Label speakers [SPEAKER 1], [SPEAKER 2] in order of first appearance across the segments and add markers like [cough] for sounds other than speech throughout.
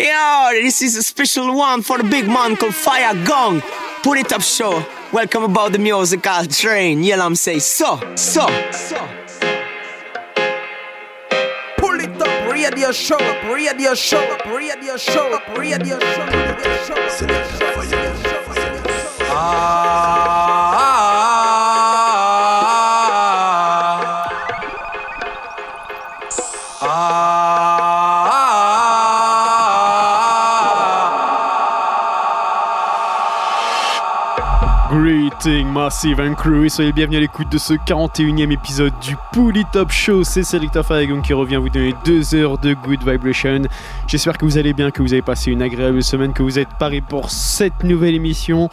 [SPEAKER 1] Yo, this is a special one for the big man called Fire Gong. Put it up show. Welcome about the musical train. Yeah, I'm say so, so, so.
[SPEAKER 2] Pull it up, radio show, radio show, radio show, radio show, radio show.
[SPEAKER 3] Greeting Massive and Crew soyez bienvenus à l'écoute de ce 41e épisode du Pouli Top Show. C'est Selector Faragon qui revient vous donner deux heures de good vibration. J'espère que vous allez bien, que vous avez passé une agréable semaine, que vous êtes parés pour cette nouvelle émission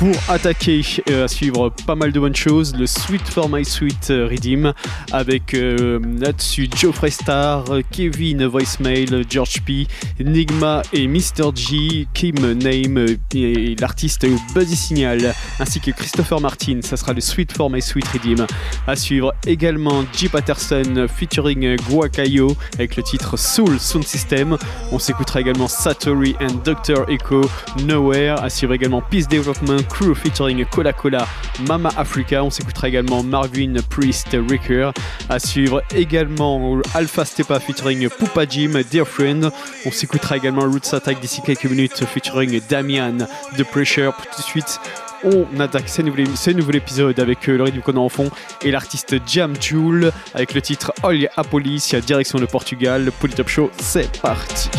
[SPEAKER 3] pour attaquer euh, à suivre pas mal de bonnes choses. Le Sweet for My Sweet euh, Redeem avec euh, là-dessus Geoffrey Star, Kevin Voicemail, George P, Enigma et Mr. G, Kim Name et l'artiste Buzzy Signal ainsi que Christopher Martin. Ça sera le Sweet for My Sweet Redeem. À suivre également G. Patterson featuring Guacayo avec le titre Soul Sound System. On s'écoutera également Satori and Dr. Echo Nowhere. À suivre également Peace Development Crew featuring Cola Cola Mama Africa. On s'écoutera également Marvin Priest Ricker. À suivre également Alpha Stepa featuring Poupa Jim Dear Friend. On s'écoutera également Roots Attack d'ici quelques minutes featuring Damian The Pressure. Tout de suite, on attaque ce nouvel, ce nouvel épisode avec euh, le rythme qu'on a en fond et l'artiste Jam Jule avec le titre Olha a Police, direction de Portugal. Le Polytop Show, c'est parti.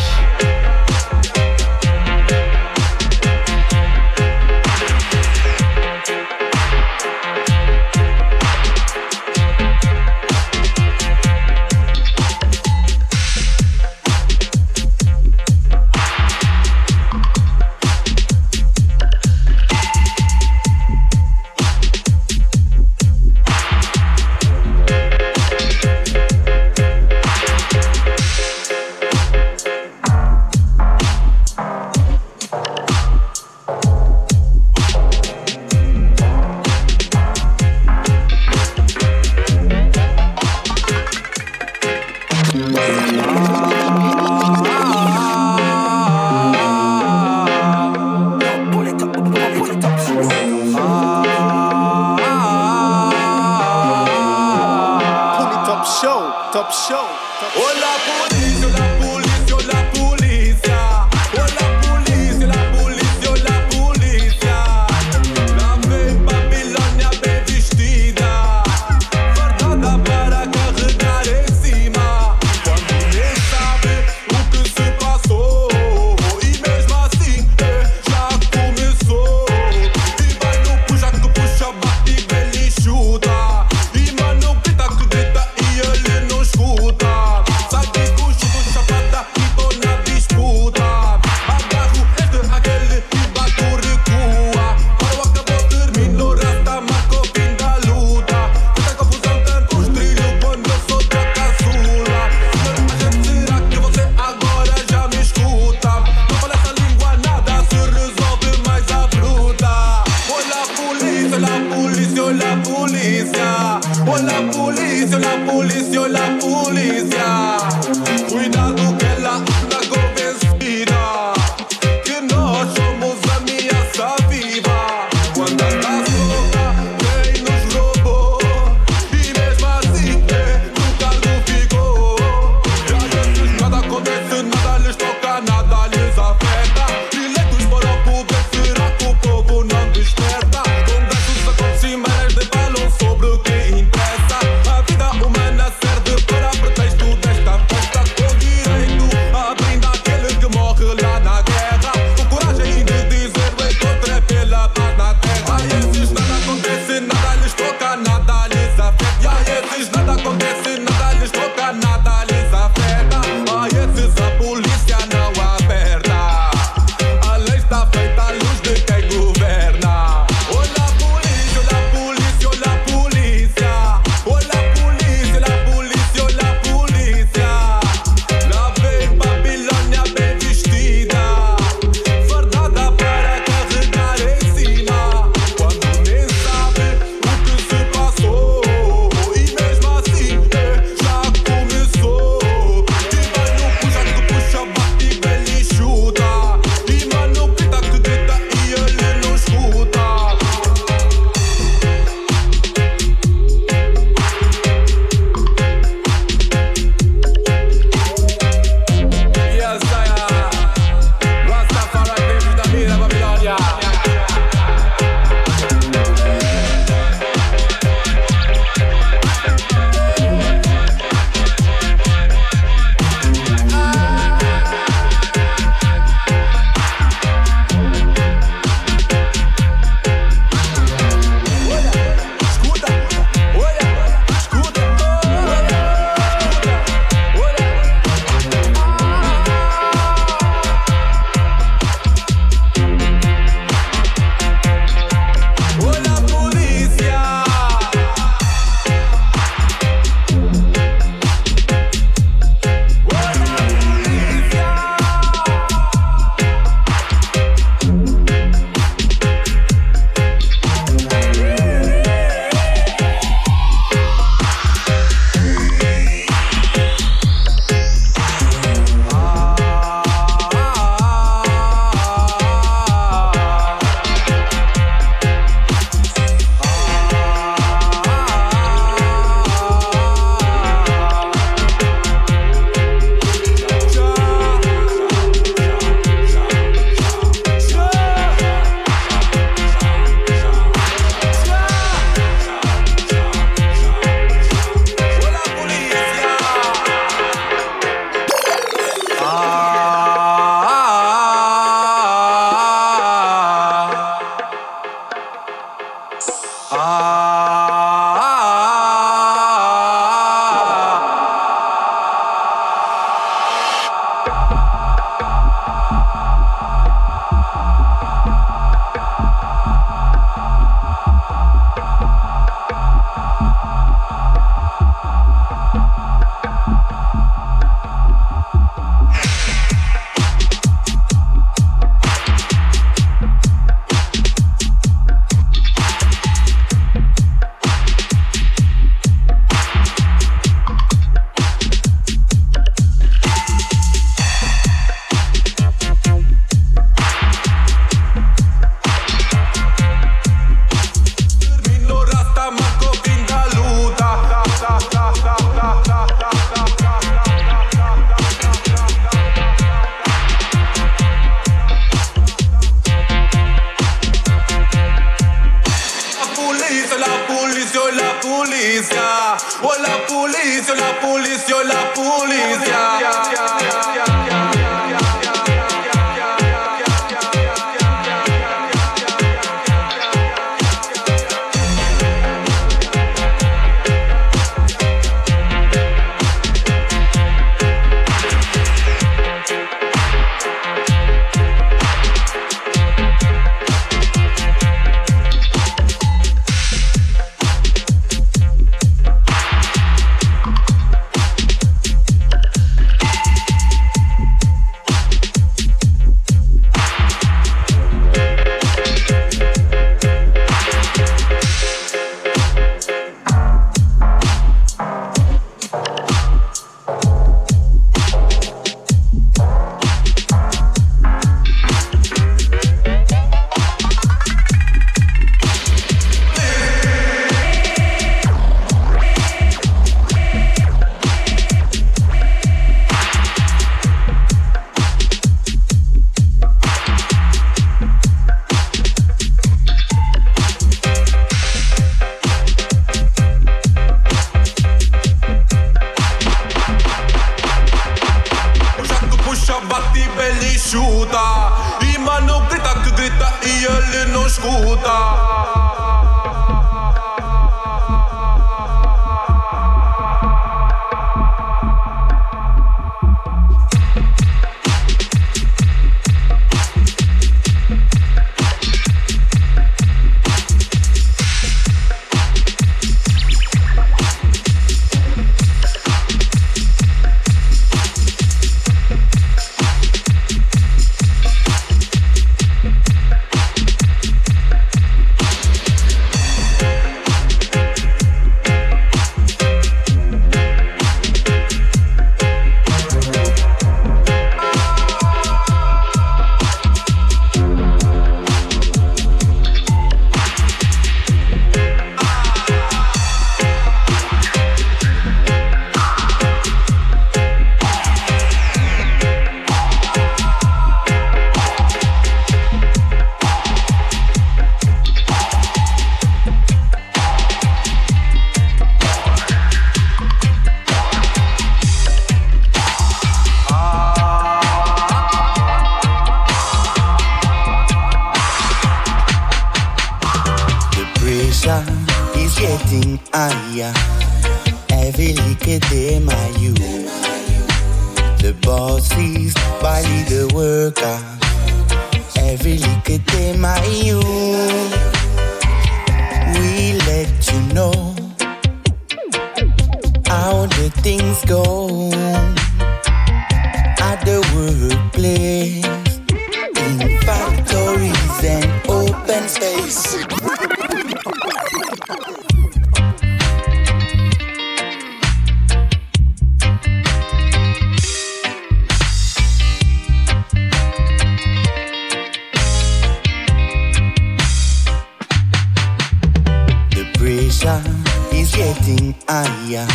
[SPEAKER 2] getting higher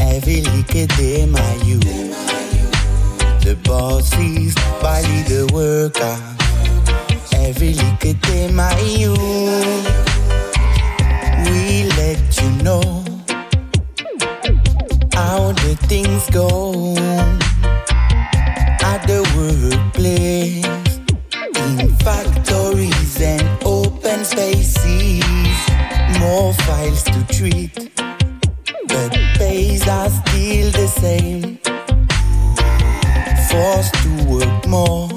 [SPEAKER 2] every little day, my you.
[SPEAKER 4] The boss is body the worker. Every
[SPEAKER 5] little day, my you. We let you know how the things go at the workplace, in factories and open spaces more files to treat, but pays are still the same. Forced to work more,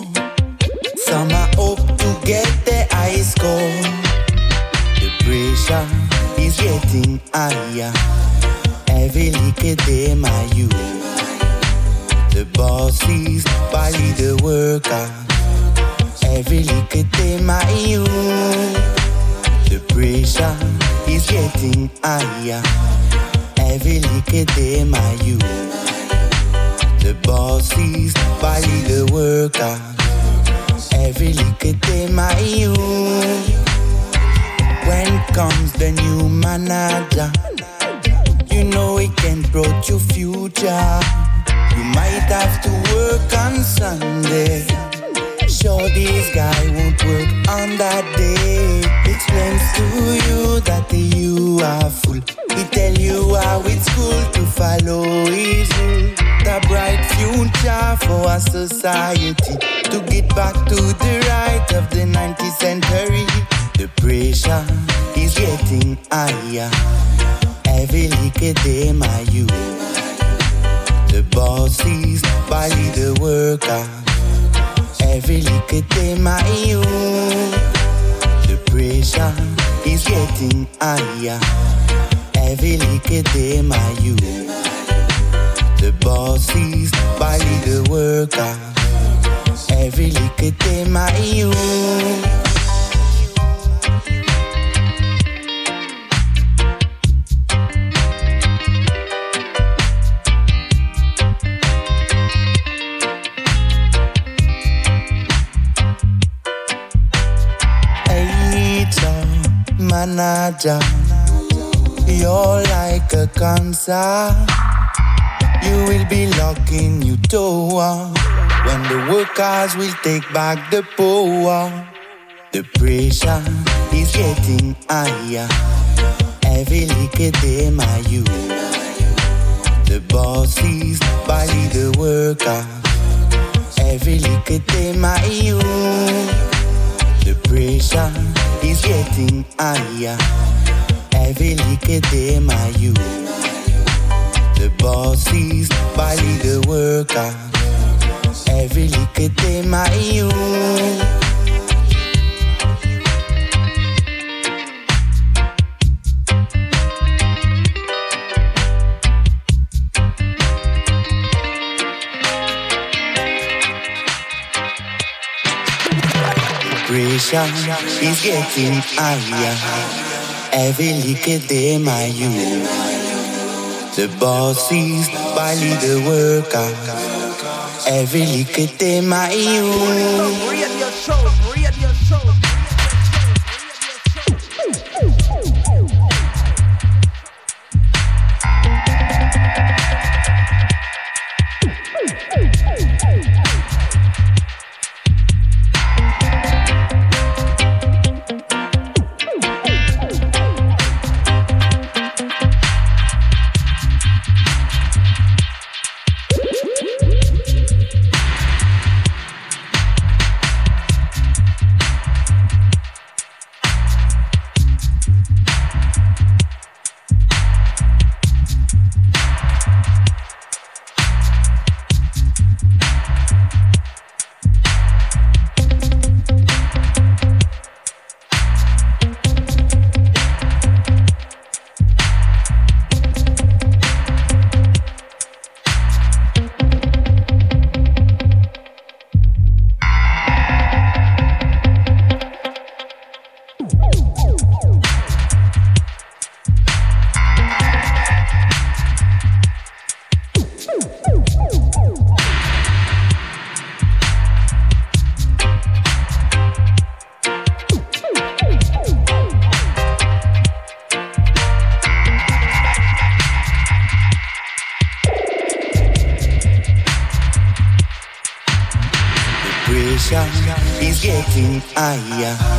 [SPEAKER 5] some are up to get their ice cold. The pressure is getting higher, heavily kedema you. The boss is the
[SPEAKER 6] worker, heavily kedema you vibration is getting higher. Every little day, my you. The boss is by the worker. Every little day, my you. When comes the new manager, you know it can brought your future. You might have to work on Sunday sure this guy won't work on
[SPEAKER 7] that day. Explains to you that you are full.
[SPEAKER 6] He tell you how it's cool to follow his rule. The bright future for our society to get back to the right of the 19th century. The pressure is getting higher. Every little day, my youth. The boss is by the worker. Every little day, my youth. The pressure is getting higher. Every little day, my youth. The bosses body the worker. Every little day, my youth. Manager, you're like a cancer. You will be locking your door when the workers will take back the power. The pressure is getting higher. Every little day, my youth. The bosses body the worker. Every little day, my youth. Pressure is getting higher. Every little day, my youth. The bosses body the worker. Every little day, my youth. Pressure is getting higher. Every little day, my youth. The bosses body the worker. Every little day, my youth. Getting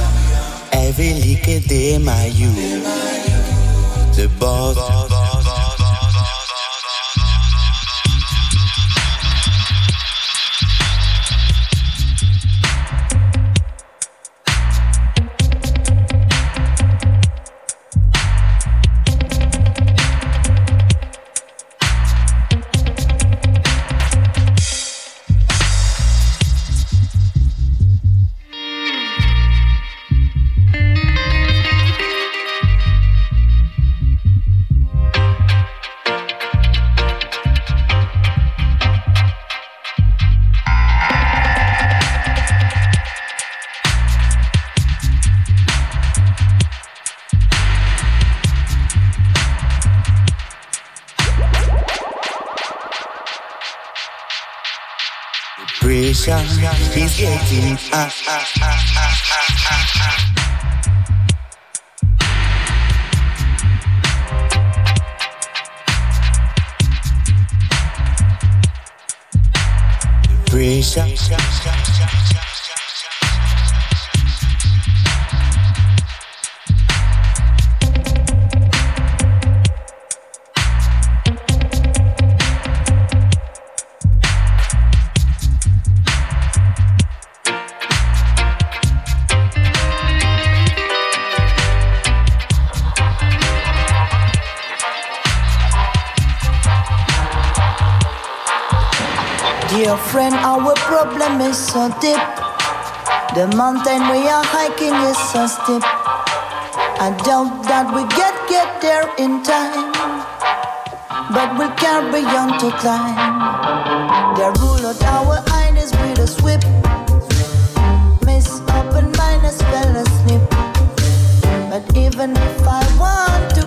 [SPEAKER 6] is
[SPEAKER 8] so deep. The mountain we are hiking is so steep. I doubt that we get get there in time, but we'll carry on to climb. The rule of our eye is with a sweep. Miss open minus fell asleep. But even if I want to.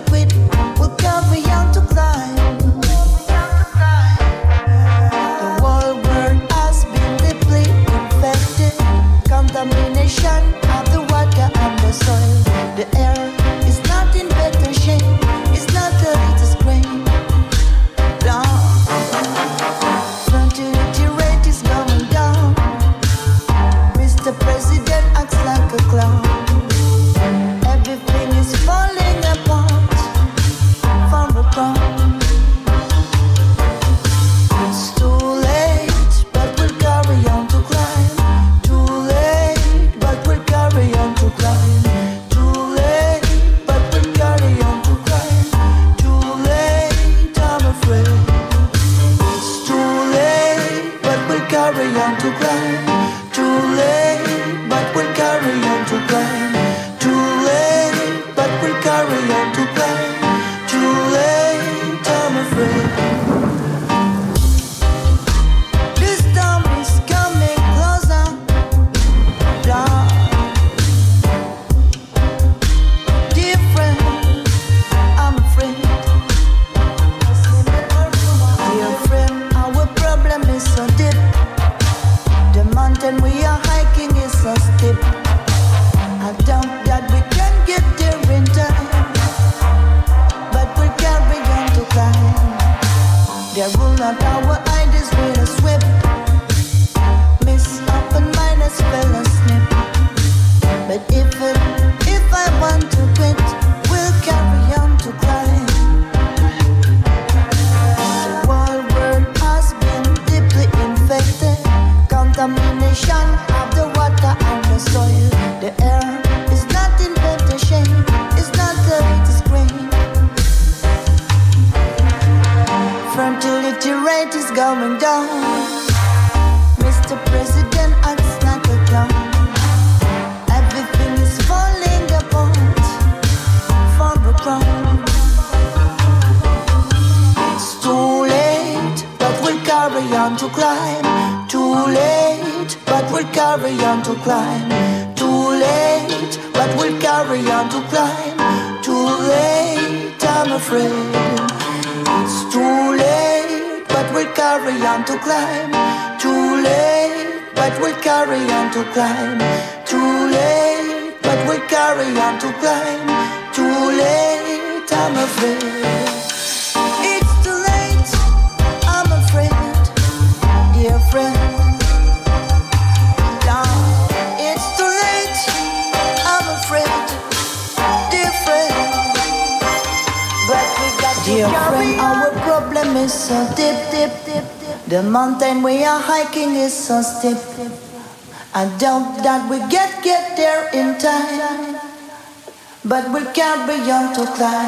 [SPEAKER 8] young to climb.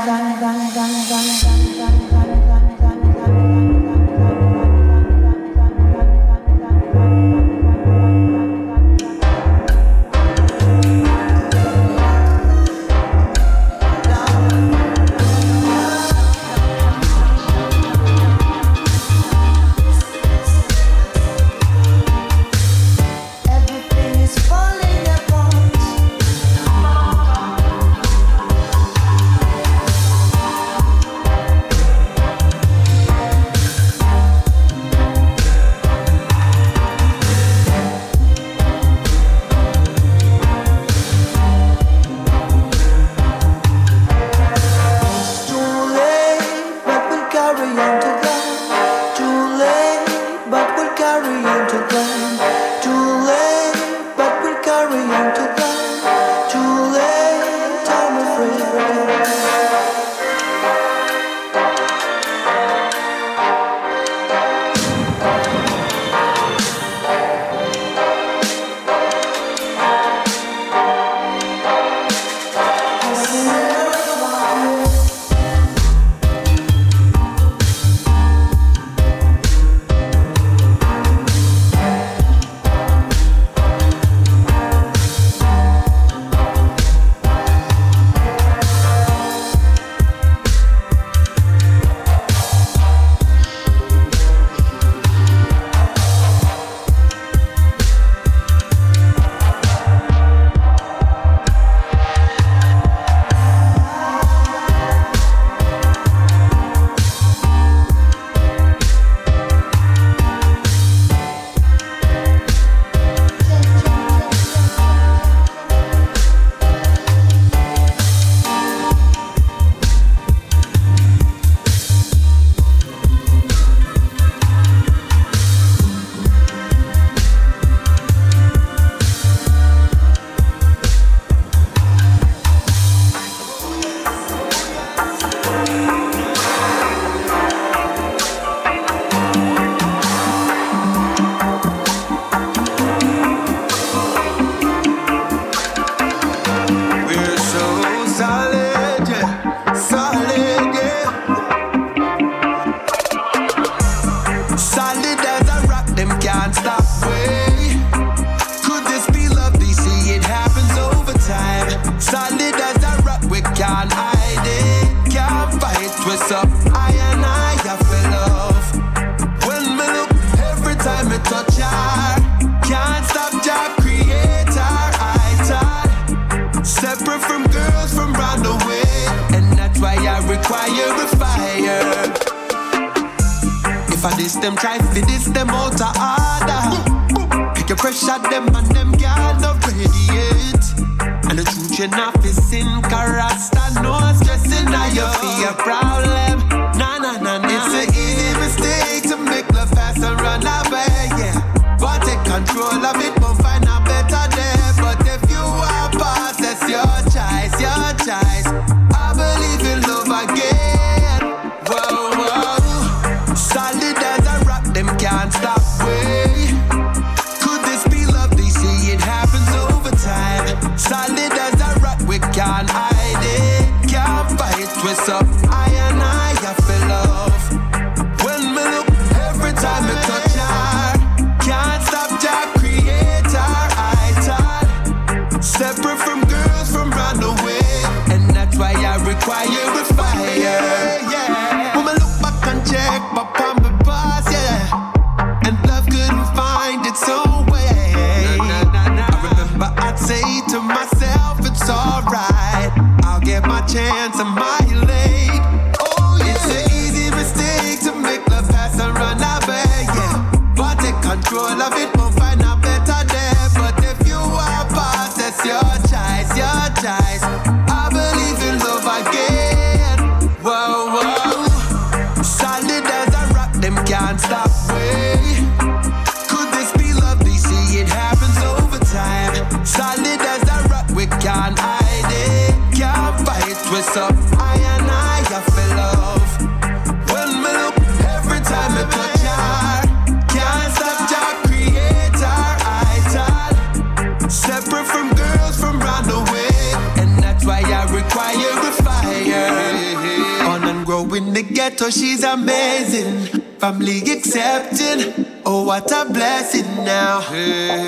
[SPEAKER 9] She's amazing, family accepting. Oh, what a blessing now.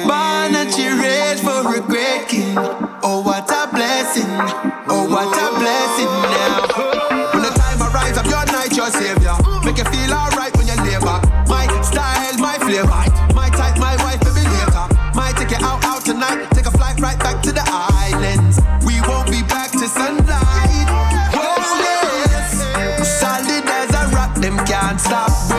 [SPEAKER 9] Born and she raised for a great king. Oh, what a blessing. Oh, what a blessing now. When the time arrives, I'm your night, your savior. Make you feel alright when you labor. My style, my flavor. stop.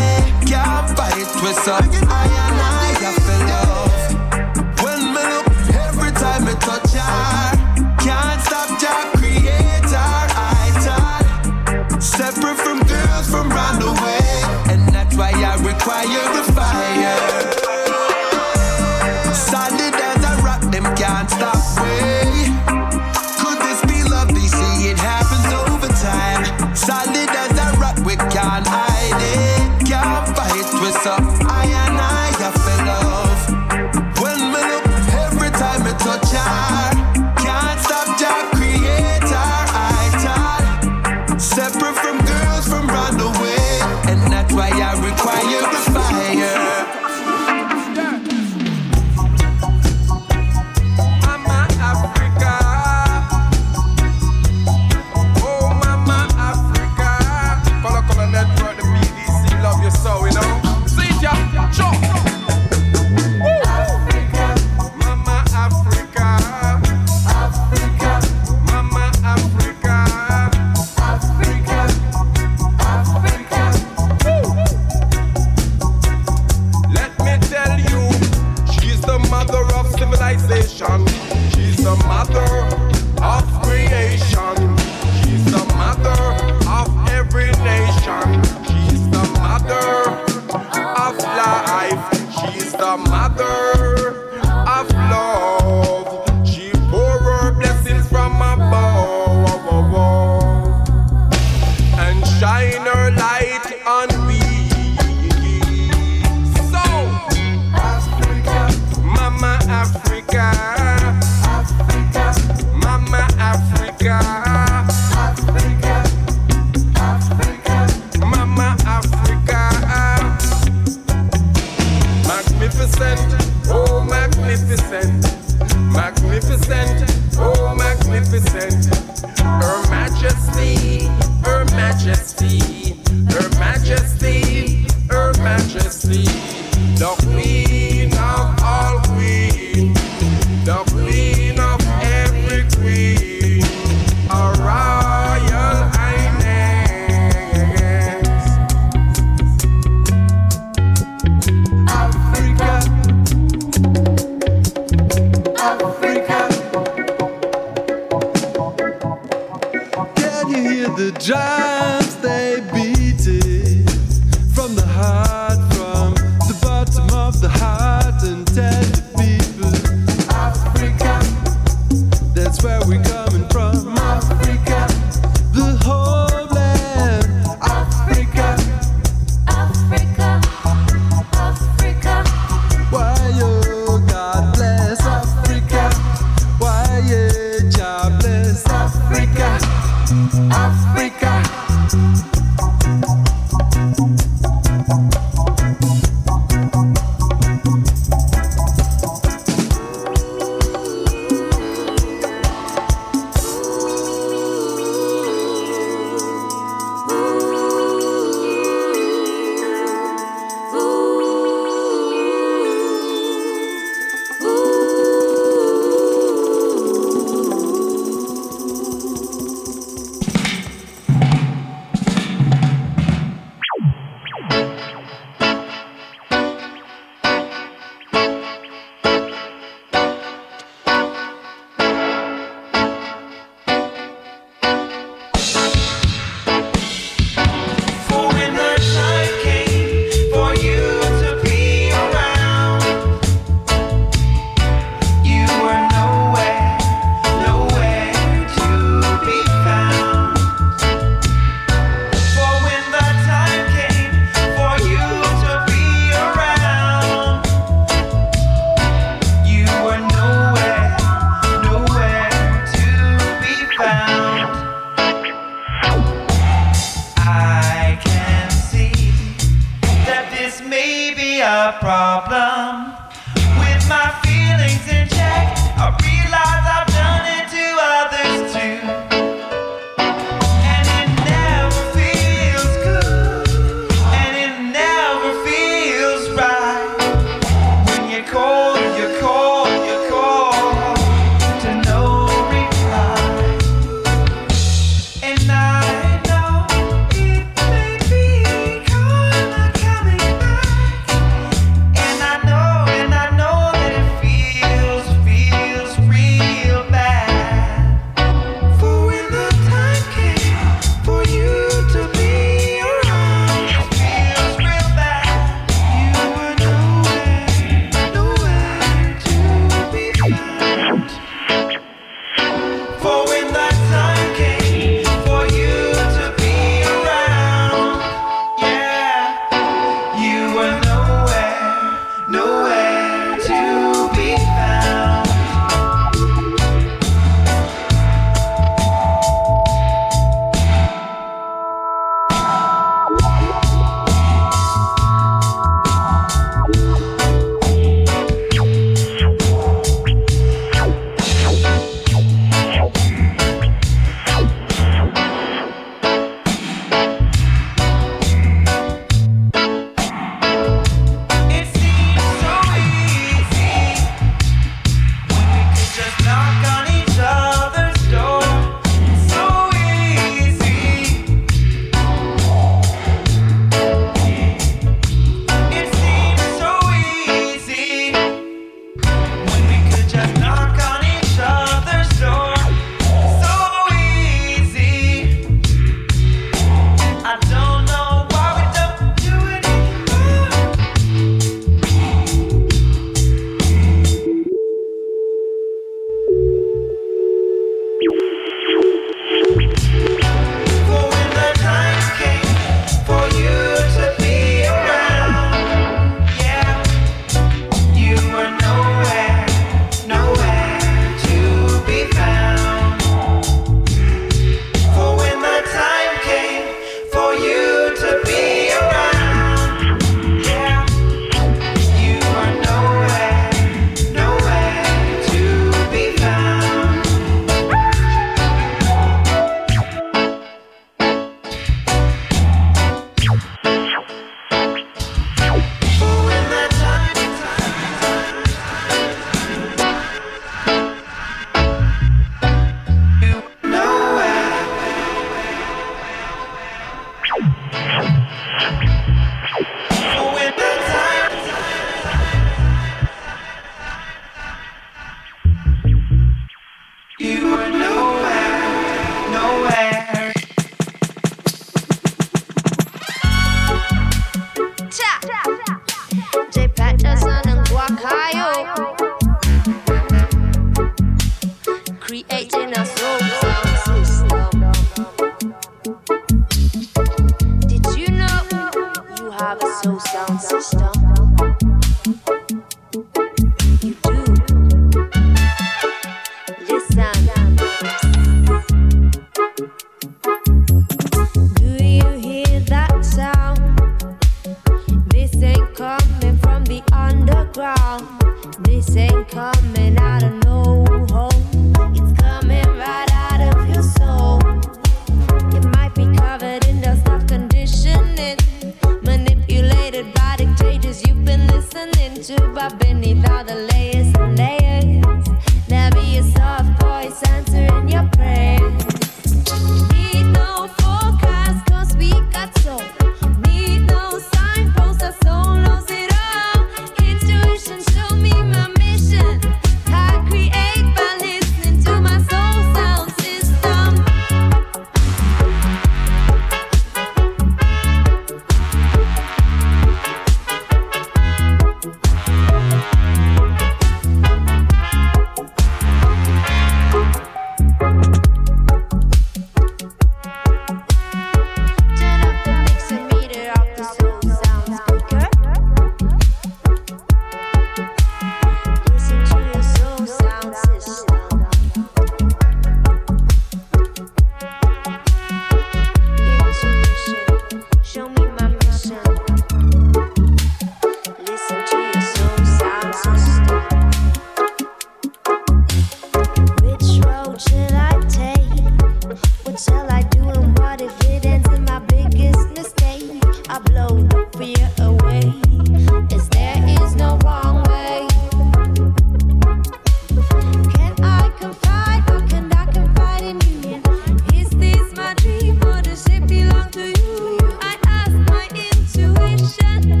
[SPEAKER 10] Intuition,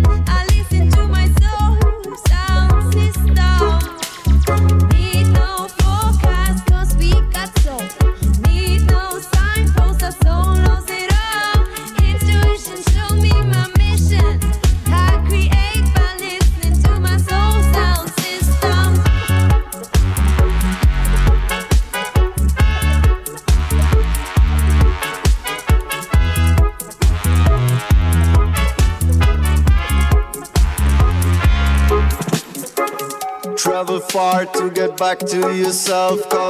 [SPEAKER 10] to
[SPEAKER 11] yourself.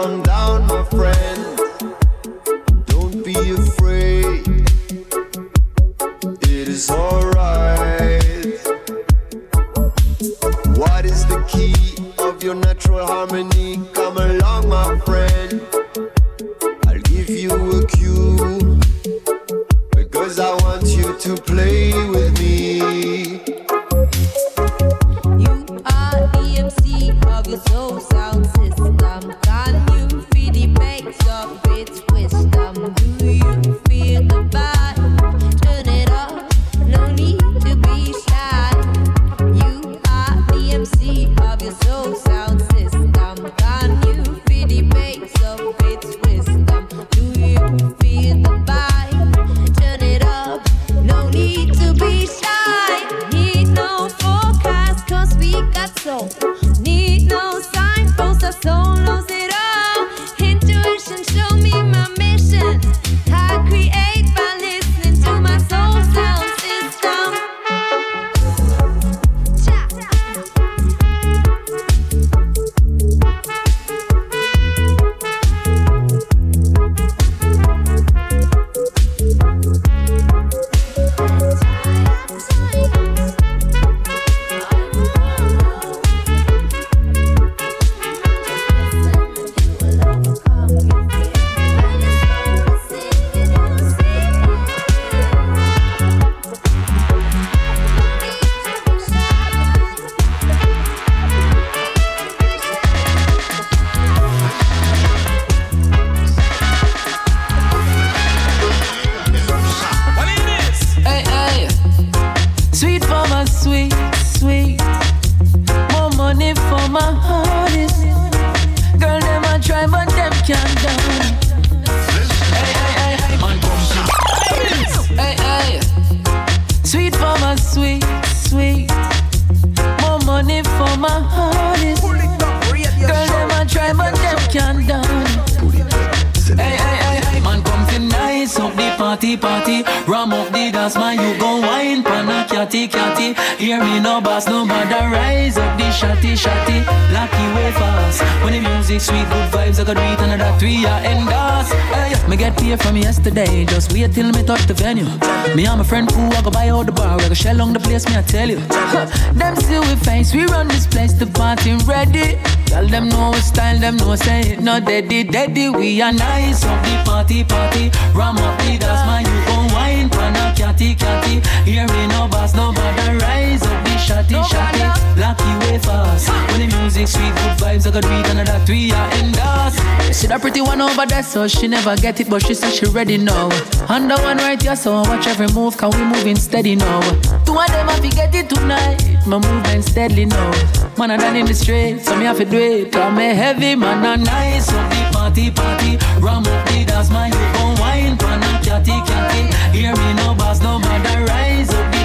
[SPEAKER 11] So she never get it, but she said she ready now. Under one right here, so watch every move, can we moving steady now? Two of them, I fi get it tonight. My movement steadily now. Man, I done in the street, so me have to do it. I'm a heavy man, and nice so the party, party. Ram up the dance, man, you gon' wine, pan a catty, catty. Hear me no boss, no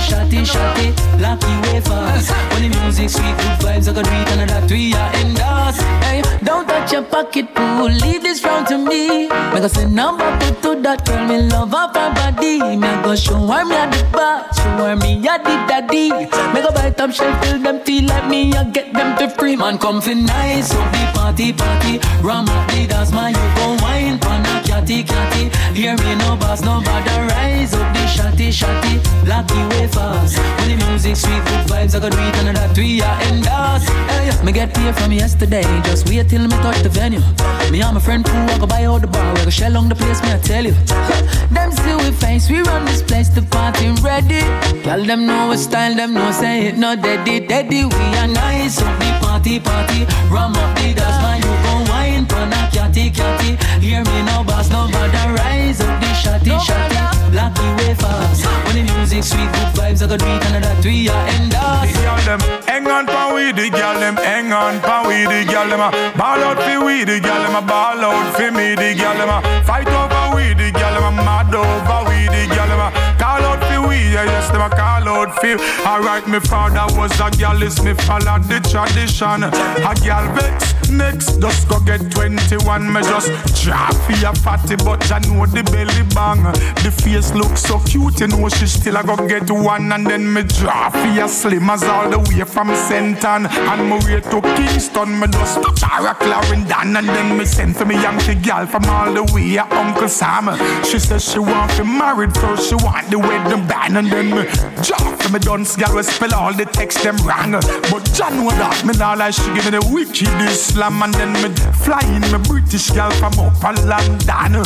[SPEAKER 11] shotty, shotty. Lucky way fast. When the music sweet, good vibes, I got weed and that we are endorse. Hey, don't touch your pocket, pool, leave this round to me. Make us a number put to that girl, me love up her body. Me go show her me at the bar, show her me at the daddy. Me go buy top shelf till them feel like me, I get them to free. Man, come fi nice So the party, party. Ram up the dance, man, you gon' wine, a catty, catty. Hear me no boss, no bother, rise up the shotty, shotty. Lucky way fast. When the music sweet, good vibes, I got weed and that we are endorse. Hey, me get paid from yesterday, just wait till me touch the venue. Me and my friend Pooh, I go buy out the bar, we go shell on the place, me I tell you. [laughs] them see we face, we run this place, the party ready. Tell them know we style, them know say it, no daddy, daddy. We are nice up the party, party. Ram up the dance, man, you gon' wine, pan a catty, catty. Hear me no boss, no bother, rise up the shotty, shotty. Lucky way fast. When the music sweet, good vibes, I got weed and that we are endorse.
[SPEAKER 12] The girl them hang on pa we, the girl them hang on pa we, the girl them a ball out fi we, the girl them a ball out fi me, the girl them a fight over we, the girl them a mad over we, the girl them a call out fi we, yeah yes them a call out fi. Alright, me father was a girl, is me follow the tradition. A girl vex next, just go get 21, me just drop fi a fatty, but I know the belly bang. The face look so cute, you know she still a go get one, and then me drop fi a slim as all the way from Senton, and me way to Kingston, me just touch a Clarendon, and then me send for me Yankee girl from all the way Uncle Sam. She says she want to married first, she want the wedding band, and then me drop for me dunce girl we spell all the text them wrong, but John know that me now like she give me the wickedest slam, and then me fly in me British girl from up a London,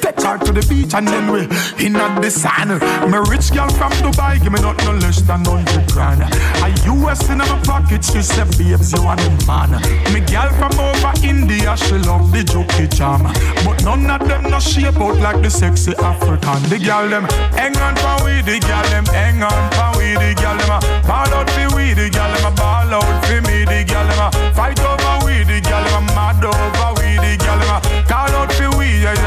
[SPEAKER 12] take her to the beach, and then we in at the sun. Me rich girl from Dubai, give me not no less than hundred grand. A US in my pocket, she said, babes, you are the man. Me girl from over India, she love the jokey jam. But none of them no shape out like the sexy African. The girl them hang on for we, the girl them hang on for we, the girl them ball out for we, the girl them ball out for me,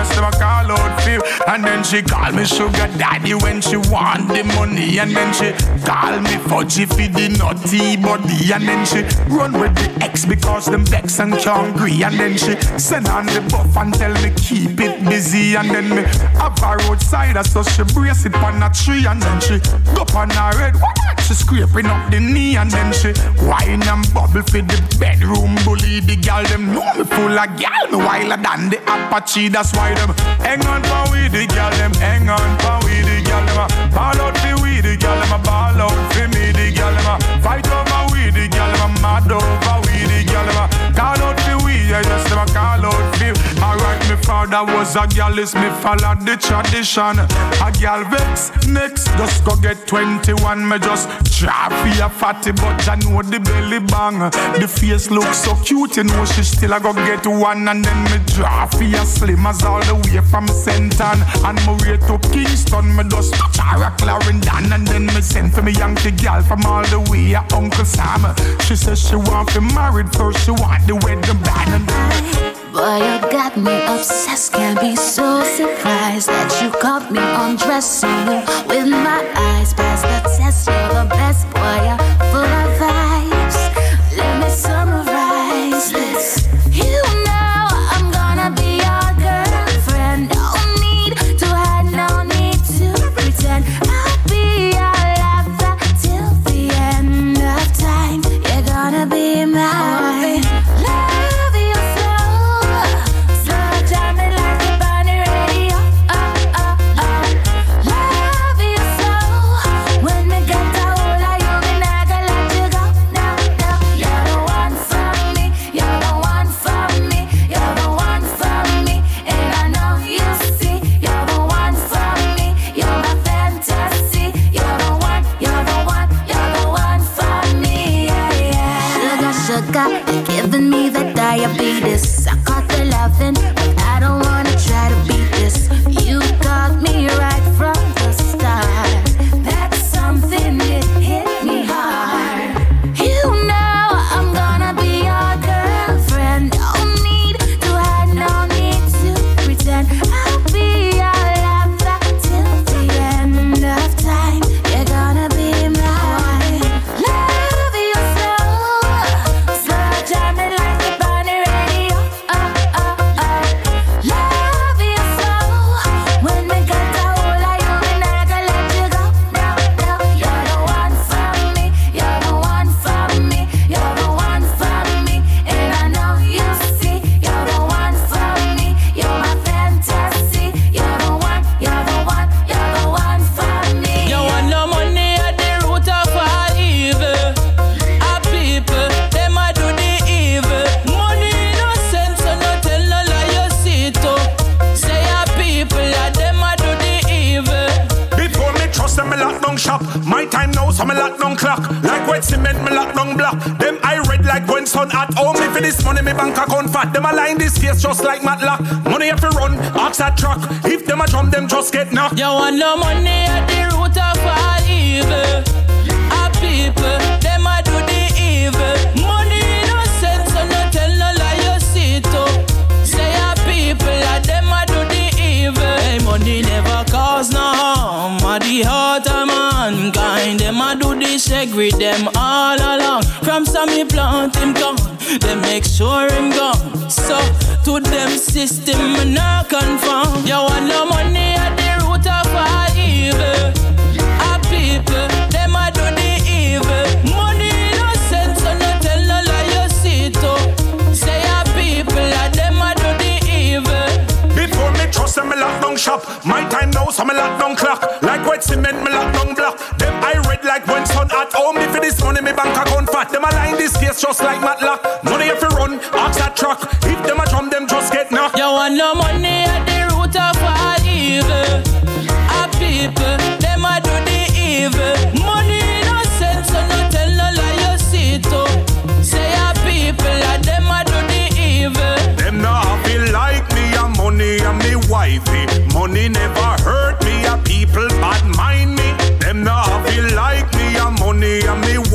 [SPEAKER 12] them a call out for. And then she call me sugar daddy when she want the money, and then she call me fudgy for the naughty body, and then she run with the ex because them vex and can't and then she send on the buff and tell me keep it busy, and then me have her roadside, so she brace it on a tree, and then she go on her head, she scraping up the knee, and then she whine and bubble for the bedroom. Bully. The girl them know me full of gal, me wilder than the Apache, that's why them. Hang on for we, the girl them. Hang on for we, the girl them. A ball out for we, the girl them. A ball out for me, the girl them. A fight over we, the girl them. Mad over we, the girl them. Call out for we, yeah yes them. Call out for. Me father was a gal, is me follow the tradition. A gal vex next, just go get 21, me just for a fatty, but I know the belly bang. The face look so cute, you know she still a go get one, and then me for a slim as all the way from Senton, and me way to Kingston, me just touch her a Clarendon, and then me send for me Yankee gal from all the way a Uncle Sam. She says she want to married first, she want the wedding band,
[SPEAKER 13] Boy, you got me obsessed. Can't be so surprised that you caught me undressing you with my eyes past
[SPEAKER 14] system, me not conform. You want no money at the root of all evil. Our people, them a do the evil. Money no sense, so no tell no lie, you see it too. Say our people, yeah, them a do the evil.
[SPEAKER 15] Before me trust them, me lock down shop. My time now, so me lock down clock. Like wet cement, me lock down block. Them I red like when sun hot. Oh, me for this money, me bank account fat. Them a line this case just like Matlock.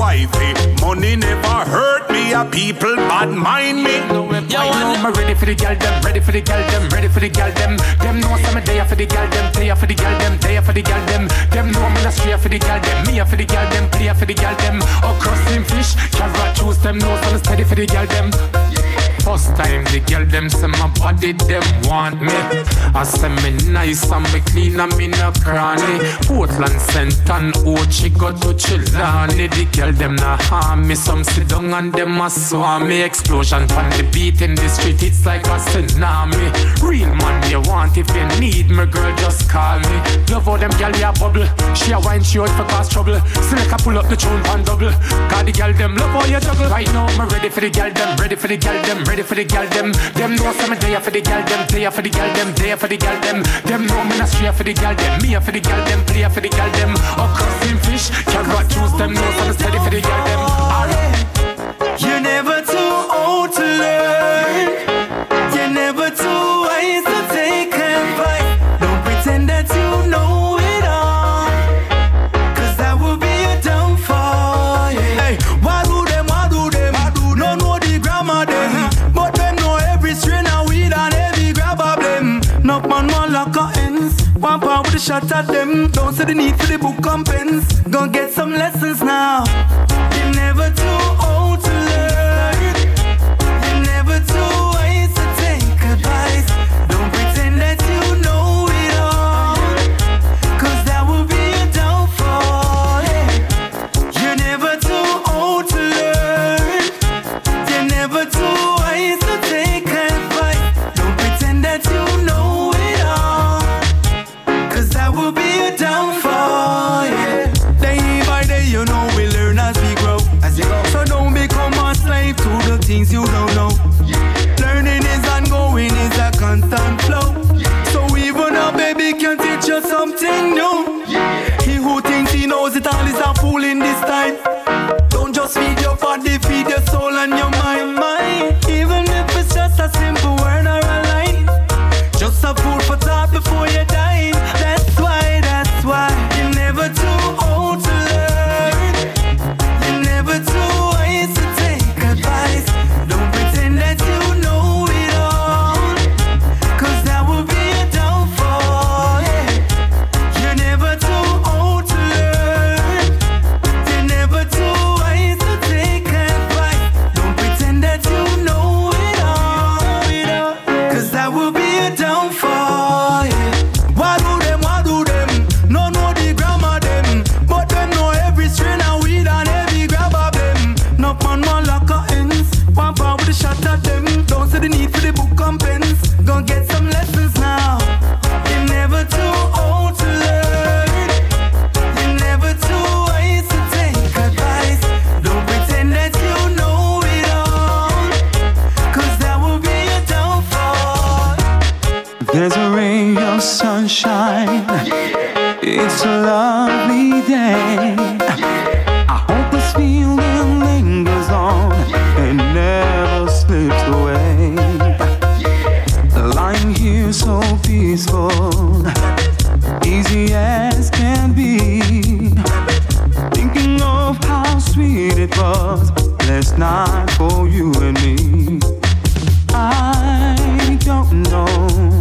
[SPEAKER 15] Wifey. Money never hurt me, a people bad mind me.
[SPEAKER 16] Right now, I'm ready for the gal them, ready for the gal them, ready for the gal them. Them know some day for the gal them, day for the gal them, day for the gal them. Them know I'm not straight for the gal them, me for the gal them, play for the gal them. Oh, crossing fish, carrot juice them, know some steady for the gal them. First time the girl them say my body them want me. I say me nice and me clean and me no cranny. Portland, St. Ann, Ochi go to Chilani. The girl them na harm me. Some sit down and them a swarm me. Explosion on the beat in the street, it's like a tsunami. Real man you want if you need me, girl just call me. Love how them girl ya bubble. She a wine, she out for cause trouble. Select a pull up the tune on double. Cause the girl them love how you juggle. Right now me ready for the girl them, ready for the girl them, ready for the girl them. Them know some day for the girl them, day for the girl them, day for the girl them. Them know me not straight for the girl them, me for the girl them, play for the girl them. Oh, crossing fish, carrot juice them, know some steady for the girl them. Alright.
[SPEAKER 17] You're One pound with shot at them. Don't see the need for the book and. Gonna get some lessons now. You're never too old oh. It
[SPEAKER 18] was last night for you and me. I don't know.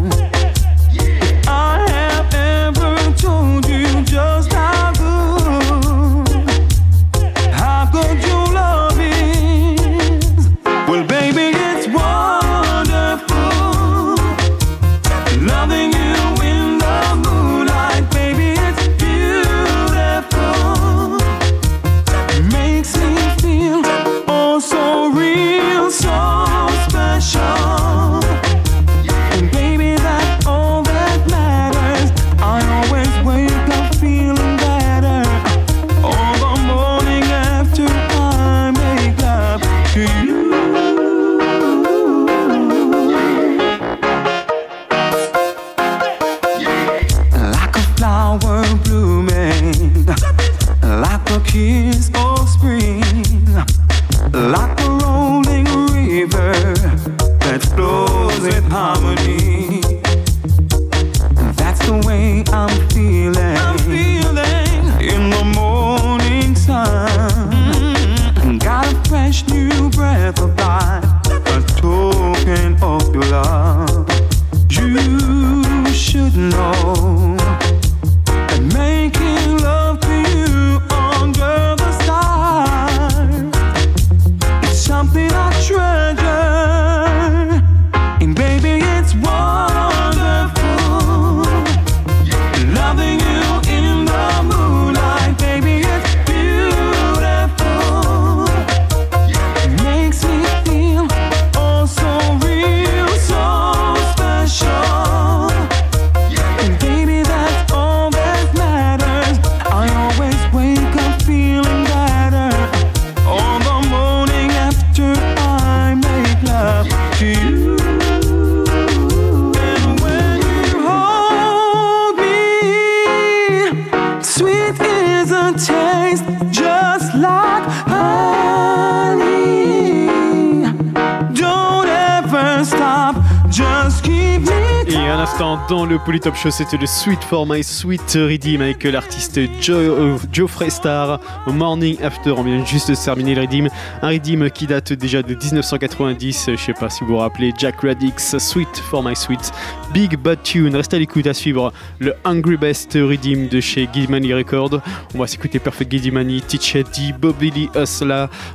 [SPEAKER 3] Polytop Show, c'était le Sweet for My Sweet Redeem avec l'artiste Jo- euh, Geoffrey Star Morning After. On vient juste de terminer le Redeem. Un Redeem qui date déjà de 1990. Je sais pas si vous vous rappelez. Jack Radix, Sweet for My Sweet. Big Bad Tune. Restez à l'écoute à suivre le Hungry Best Redeem de chez Gidimani Records. On va s'écouter Perfect Gidimani, Teach Eddie, Bobby Lee.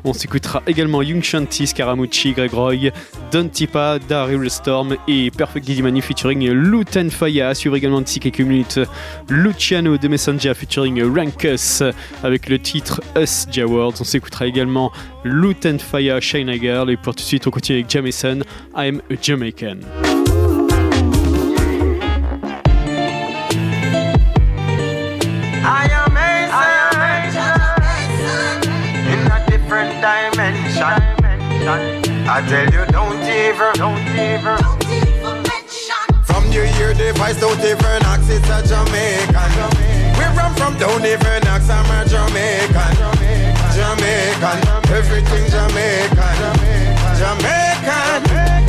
[SPEAKER 3] On s'écoutera également Young Shanti, Scaramucci, Greg Roy, Don Tipa, Daryl Storm et Perfect Gidimani featuring Luten Faya. À suivre également d'ici quelques minutes Luciano de Messenger featuring Rankus avec le titre Us Jawords. On s'écoutera également Luten Faya, Shine Girl. Et pour tout de suite, on continue avec Jamison, I'm a Jamaican.
[SPEAKER 19] I dimension. I tell you, don't even, don't even.
[SPEAKER 10] From New Year device, don't even ask, it's a Jamaican. We run from don't even ask, I'm a Jamaican. Jamaican, everything Jamaican. Jamaican,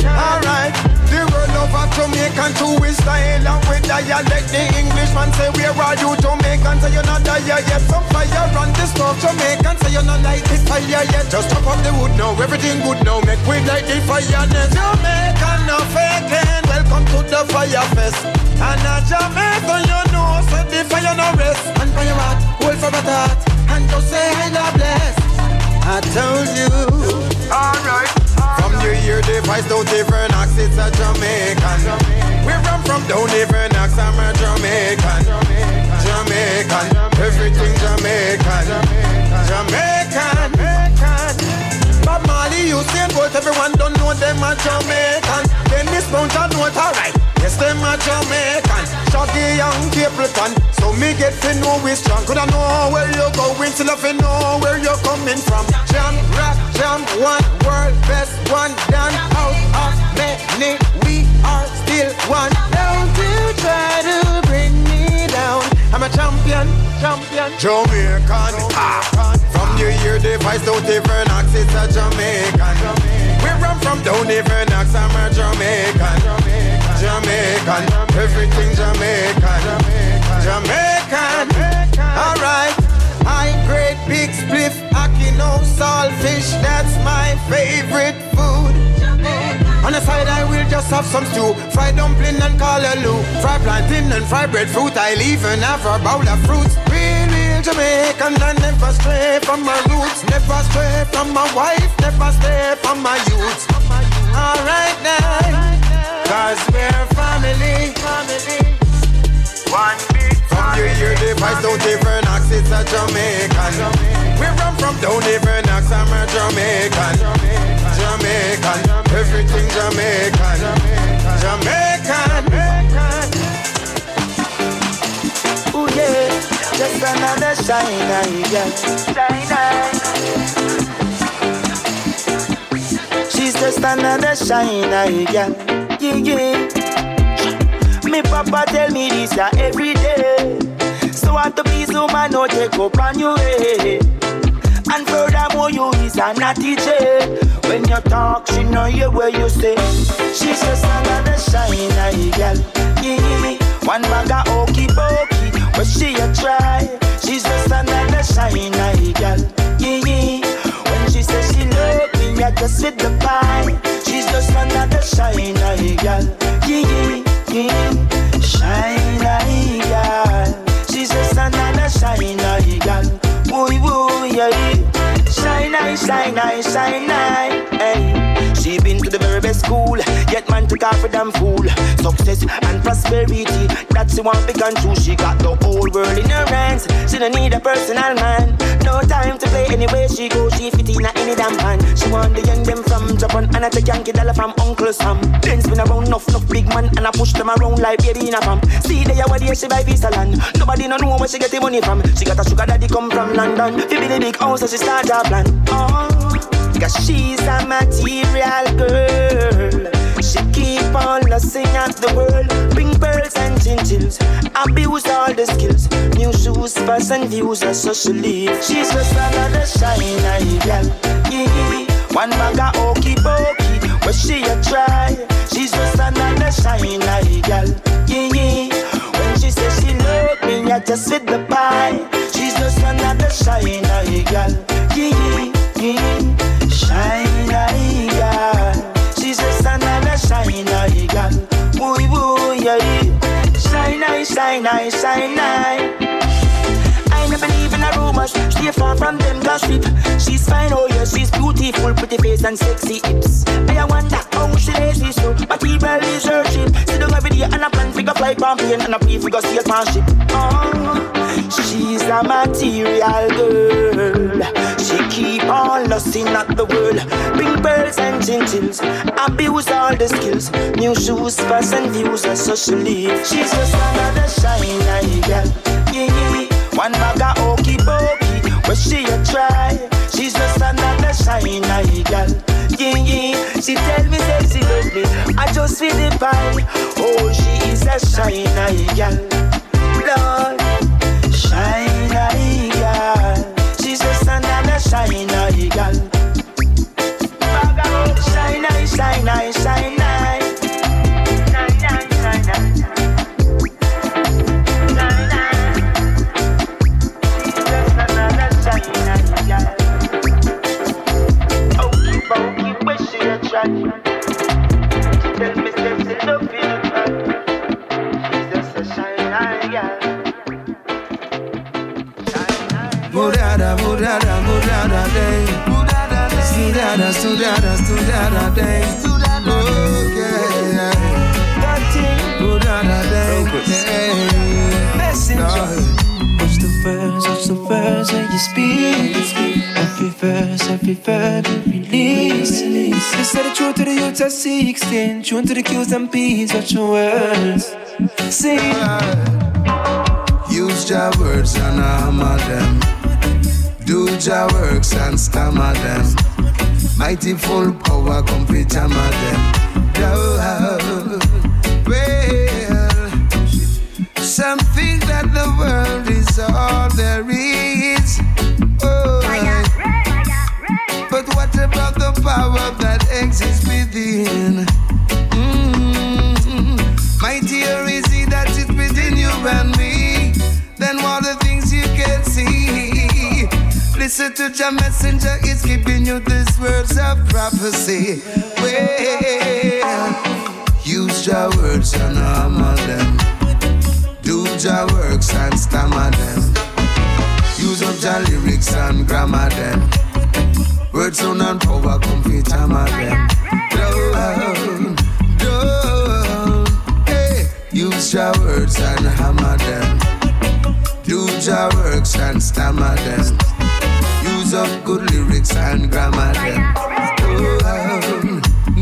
[SPEAKER 10] alright. The world a Jamaican to his style and with dialect. The Englishman say, Where are you, Jamaican? Say you're not there yet. Some fire on the stove, Jamaican. Say you're not light the fire yet. Just chop up the wood now, everything good now. Make we light the fire next. Jamaican, no faking. Welcome to the fire fest. And a Jamaican, you know, so the fire no rest. And your heart, hold for my thought. And just say, I love bless. I told you. Alright. From New Year device, don't even ask, it's a Jamaican. We run from don't even ask, I'm a Jamaican. Jamaican, everything Jamaican. Jamaican. Bob Marley, Usain Bolt, everyone don't know them a Jamaican. Then this mountain note, alright. Yes, them a Jamaican. Shaggy young Capleton. So me get to know we strong. Could I know where you're going? Still if you know where you're coming from. Jam, rock, jam, one world best, one done. Out of many, we are still one. Don't you try to bring me down. I'm a champion,
[SPEAKER 20] champion.
[SPEAKER 21] Jamaican. From you hear the voice, don't even ask, it's a Jamaican. We run from don't even ask, I'm a Jamaican. Jamaican. Everything Jamaican. Jamaican. Alright. I grade big spliff, Akino saltfish, that's my favorite food. On the side I will just have some stew Fried dumpling and callaloo Fried plantain and fried breadfruit I'll even have a bowl of fruits Real, Jamaican and never stray from my roots Never stray from my wife Never stray from my youth. Alright now Cause we're family. One big From you hear the voice don't even ask It's a Jamaican. We run from don't even ask I'm a Jamaican. Jamaican, everything Jamaican, Jamaican.
[SPEAKER 22] Ooh just another shine eye, girl. She's just another shine eye, girl. Yeah, yeah. Me papa tell me this ya every day. So want to please woman, no take up on your way. And furthermore, you is a naughty J. When you talk, she know you where you say. She's just another shine girl. Yeah, me one bag of okey pokey, but she a try. She's just another shine eye, girl. Yeah, yeah. When she says she love me, I just with the pie. She's just another shine eye, girl. Yeah, yeah, yeah. Shine girl. She's just another shine eye, girl. Woo, woo, yeah, yeah. Shine eye, shine. Hey. She been to the very best school, yet man her for damn fool. Success and prosperity, that's the one big and true. She got the whole world in her hands. She don't need a personal man. No time to play anywhere she go. She fit in a any damn pan. She want the young them from Japan and I take Yankee dollar from Uncle Sam. Then spin around enough, enough big man and I push them around like baby in a farm. See they are where she buy visa land. Nobody no know where she get the money from. She got a sugar daddy come from London. Fi be the big house so she start her plan. Oh. Cause she's a material girl. She keep on lusting at the world. Bring pearls and chinchills. Abuse all the skills. New shoes, and views are so she leave. She's just another shine eye girl. One bag of okey pokey. But she a try. She's just another shine eye girl. When she says she love me, I just with the pie. She's just another shine eye girl. Eye, shine eye, rumors. Stay far from them gossip. She's fine, oh yeah, she's beautiful, pretty face and sexy hips. I wonder how she lazy so. Material is her trip. Sit down every day and a plan figure fly plane and a pre figure pan ship. Oh, she's a material girl. She keep on lusting at the world. Bring pearls and chinchills. Abuse all the skills. New shoes, fuss and views, and so she. She's just another shine eye girl. Yeah, yeah. One bag of okey but she a try. She's just another shine eye girl. Yeah, yeah. She tell me say she love me. I just feel the pie. Oh, she is a shine eye girl. Lord,
[SPEAKER 23] Mudada, mudada, mudada day. Sudada, sudada, sudada day. Oh yeah. Mudada day.
[SPEAKER 24] Watch the verse, watch the verse when you speak. Every verse, every verb you release. You say the truth to the youth at 16. Tune to the cues and P's, watch your words. Sing.
[SPEAKER 23] Use your words and hammer them. Do your works and stammer them. Mighty full power come hammer them. Oh, well, some think that the world is all there is. Oh, but what about the power that exists within? Mm. Mightier is he that is within you and me than all the things you can see. Listen to your messenger, it's giving you these words of prophecy. Well, use your words and armor them. Do your works and stammer them. Use up your lyrics and grammar them. Words sound and power come fit hammer them. Down, down. Hey, use your words and hammer them. Do your works and stammer them. Use up good lyrics and grammar them.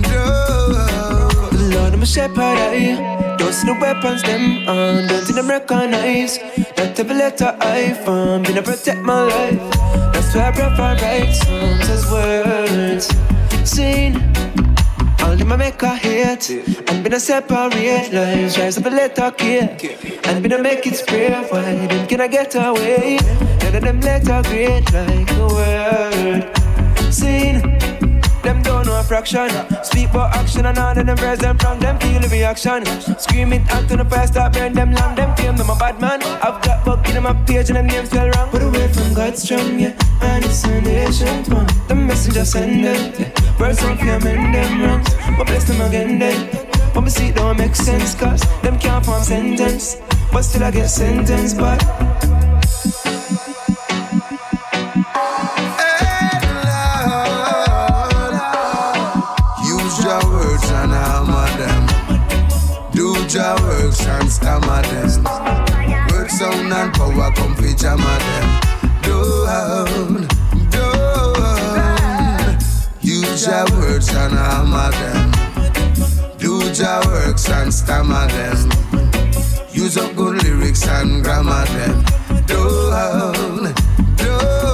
[SPEAKER 23] Down.
[SPEAKER 24] Lord, I'm shepherd, I don't see the weapons them on, don't see them recognize. Not every letter I found, been to protect my life. That's why I prefer write songs as words. Seen all them I make a hate, and been a separate lives. Rise up a letter cake, and been a make it spread wide. And can I get away? None of them letter great like a word. Seen. Them don't know a fraction. Speak for action and all of them verse them from them feel the reaction. Scream it out to the fire, start burn them long. Them claim them a bad man. I've got book in my page and them names spell wrong. But away from God's strong, yeah. And it's an ancient one. The messenger send them. Yeah. Words don't fear mend them wrongs. But bless them again then. But me see it don't make sense, cause them can't form sentence. But still I get sentenced, but.
[SPEAKER 23] Use your words and hammer them. Do your works and stammer them. Word sound and power come fi jammer and hammer them. Do your works and stammer them. Use up good lyrics and grammar them. Down, down.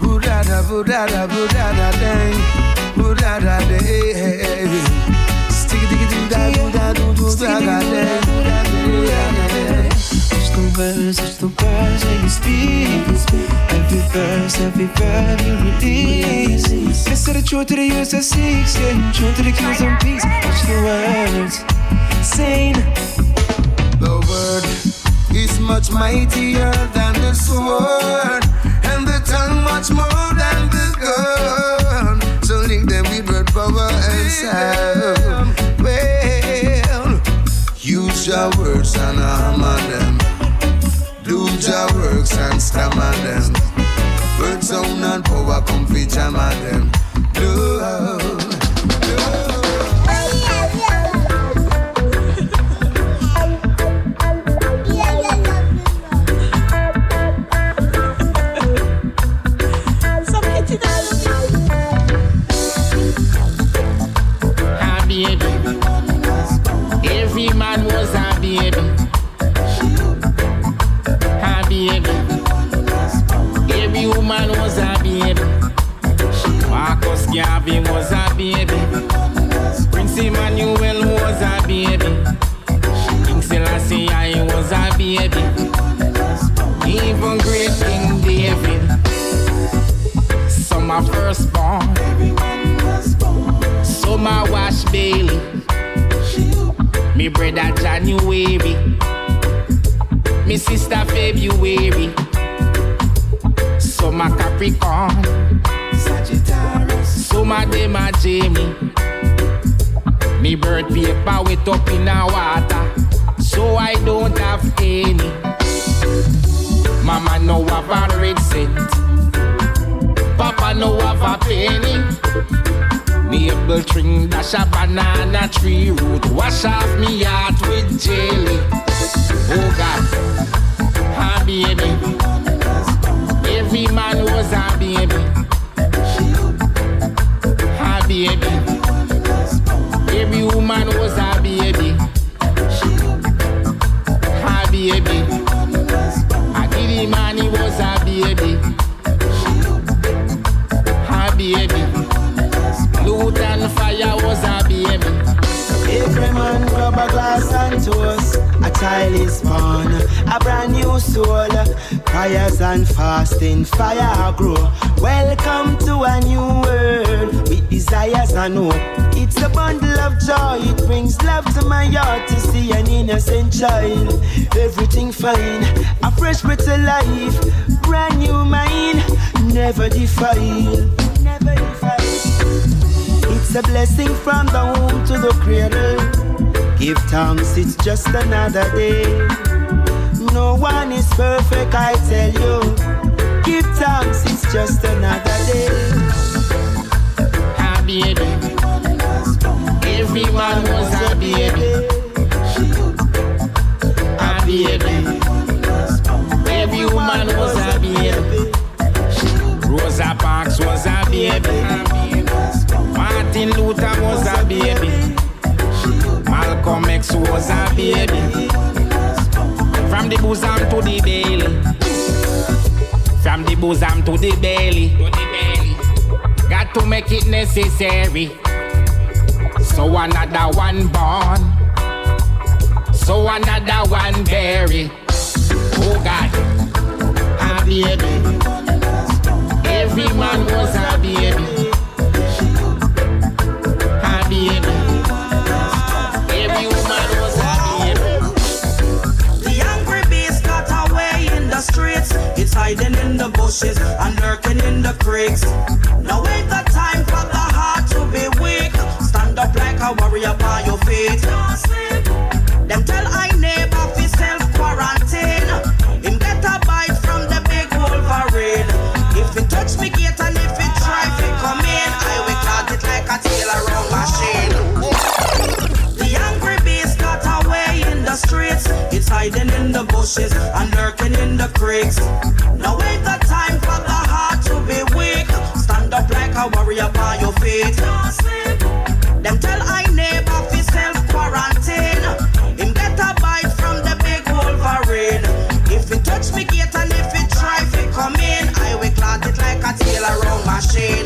[SPEAKER 23] Budada, budada, budada, dang. Budada, day. Sticky, dicky, do da, do da, do, do, da, da, dang. Budada, day.
[SPEAKER 24] Words, touch the words when you speak. Every verse, every verb you release. Listen the truth to the use of six, yeah. Truth to the cues and peace. Touch the words, sing.
[SPEAKER 23] The word is much mightier than the sword, and the tongue much more than the gun. So link them with word power and sound. Well, use your words and hammer stammer them. Word sound and power come fi jammer
[SPEAKER 25] never defile. Never defile. It's a blessing from the womb to the cradle. Give thanks, it's just another day. No one is perfect, I tell you. Give thanks, it's just another day.
[SPEAKER 26] A baby. Every man was a baby. A baby. Every woman was a baby. Rosa Parks was a baby. Martin Luther was a baby. Malcolm X was a baby. From the bosom to the belly. From the bosom to the belly. Got to make it necessary. So another one born. So another one buried. Oh God, a baby. Every man was a baby. A baby. Every woman was a baby.
[SPEAKER 2] The angry beast got away in the streets. It's hiding in the bushes and lurking in the creeks. Bushes and lurking in the creeks. Now ain't the time for the heart to be weak. Stand up like a warrior by your feet. Don't. Them tell I neighbor fi self quarantine. Him get a bite from the big Wolverine. If he touch me gate and if he try fi come in, I will clot it like a tail around machine.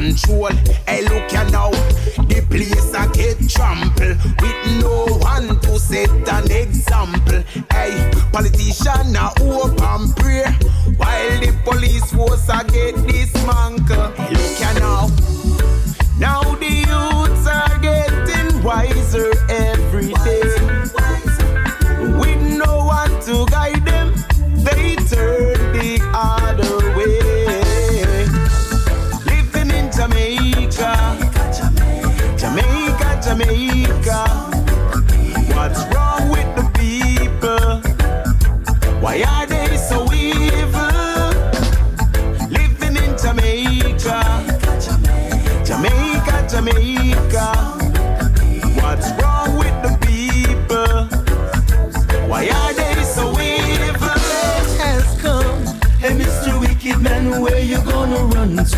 [SPEAKER 27] Control. Hey, look ya now. The place a get trampled with no one to set an example. Hey, politician a hope and pray while the police force a get dismantled.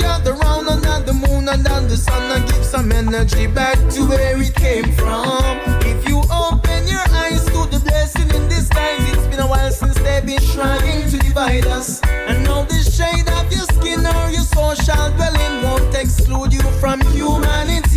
[SPEAKER 28] gather round under the moon and under the sun and give some energy back to where it came from. If you open your eyes to the blessing in disguise, it's been a while since they've been trying to divide us. And now the shade of your skin or your social dwelling won't exclude you from humanity.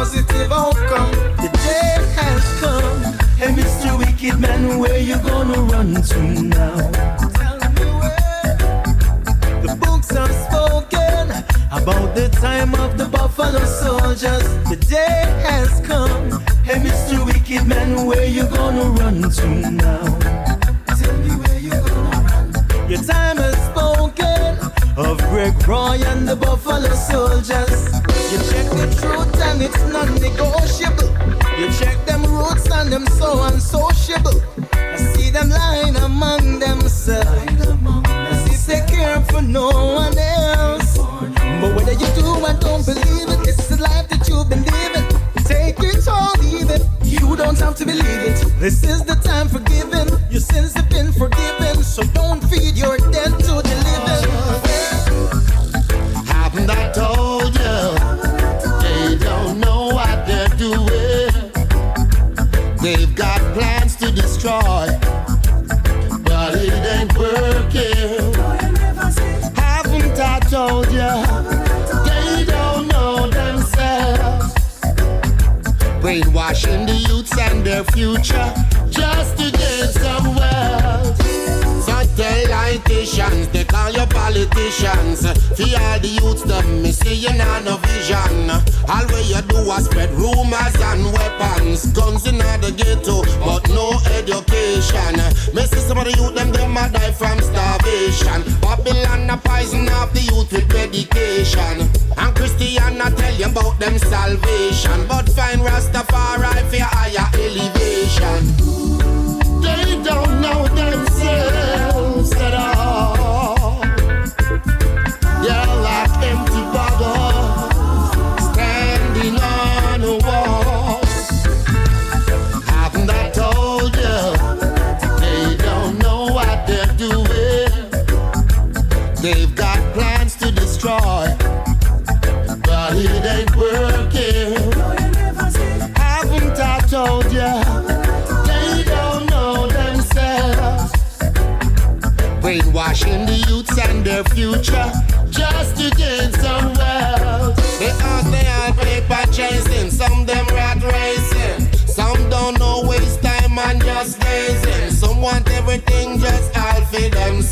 [SPEAKER 28] Positive outcome. The day has come. Hey, Mr. Wicked Man, where you gonna run to now? Tell me where. The books have spoken about the time of the Buffalo Soldiers. The day has come. Hey, Mr. Wicked Man, where you gonna run to now? Tell me where you gonna run. Your time has spoken of Greg Roy and the Buffalo Soldiers. You check the truth and it's non-negotiable. You check them roots and them so unsociable. I see them lying among themselves. As if they care for no one else. But whether you do or don't believe it, it's the life that you've been living. Take it or leave it. You don't have to believe it. This is the time for giving. Your sins have been forgiven. So don't feed your debt to the living.
[SPEAKER 27] Haven't I told you? Brainwashing the youths and their future just to get some. Politicians, they call you politicians. For all the youths, them me see you not no vision. All way you do is spread rumors and weapons, guns in the ghetto, but no education. Me see some of the youth, them them a die from starvation. Babylon a poison of the youth with medication. And Christian a tell you about them salvation, but find Rastafari for higher elevation. They don't know themselves at all.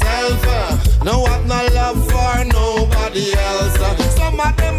[SPEAKER 27] myself. Uh. No, I'm not love for nobody else. Uh. Some
[SPEAKER 18] of
[SPEAKER 29] them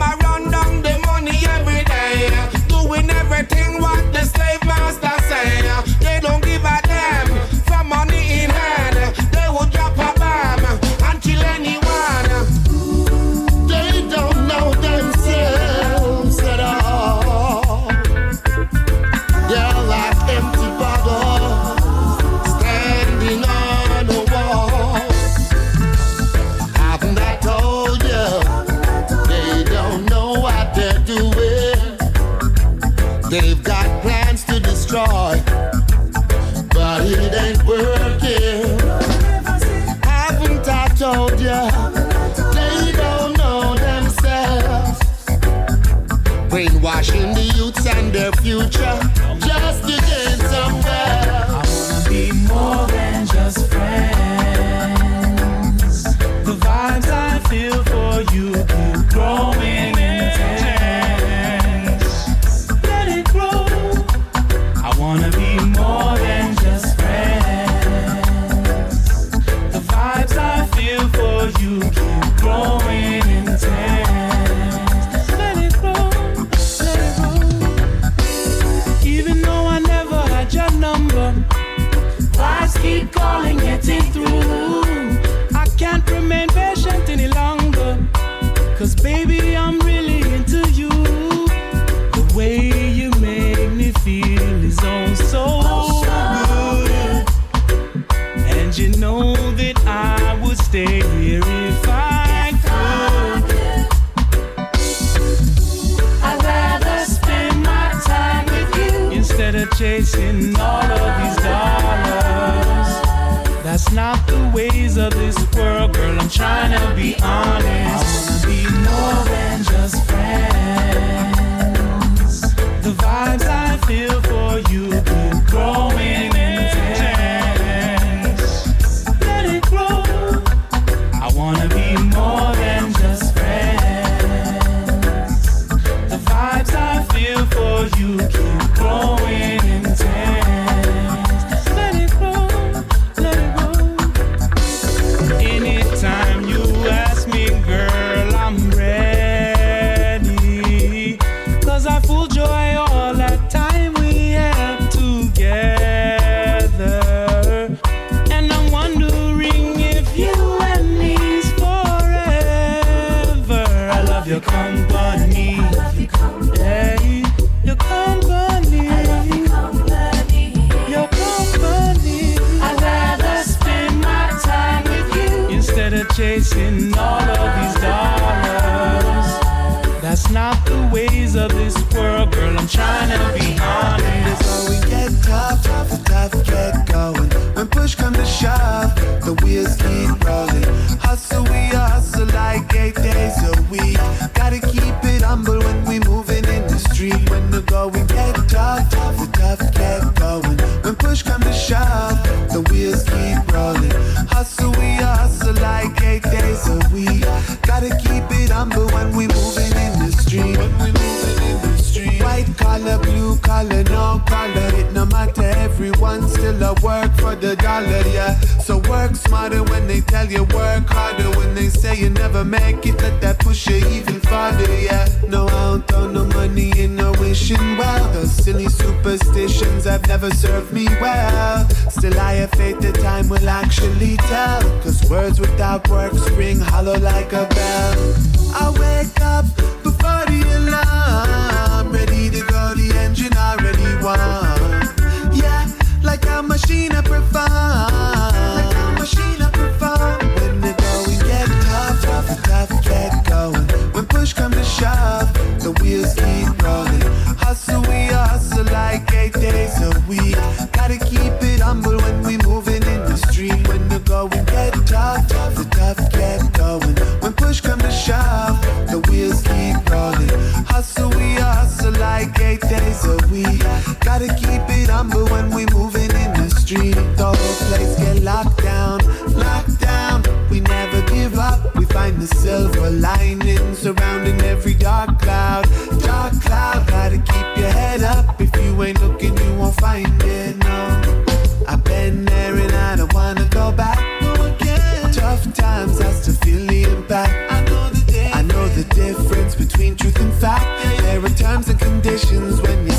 [SPEAKER 29] conditions when you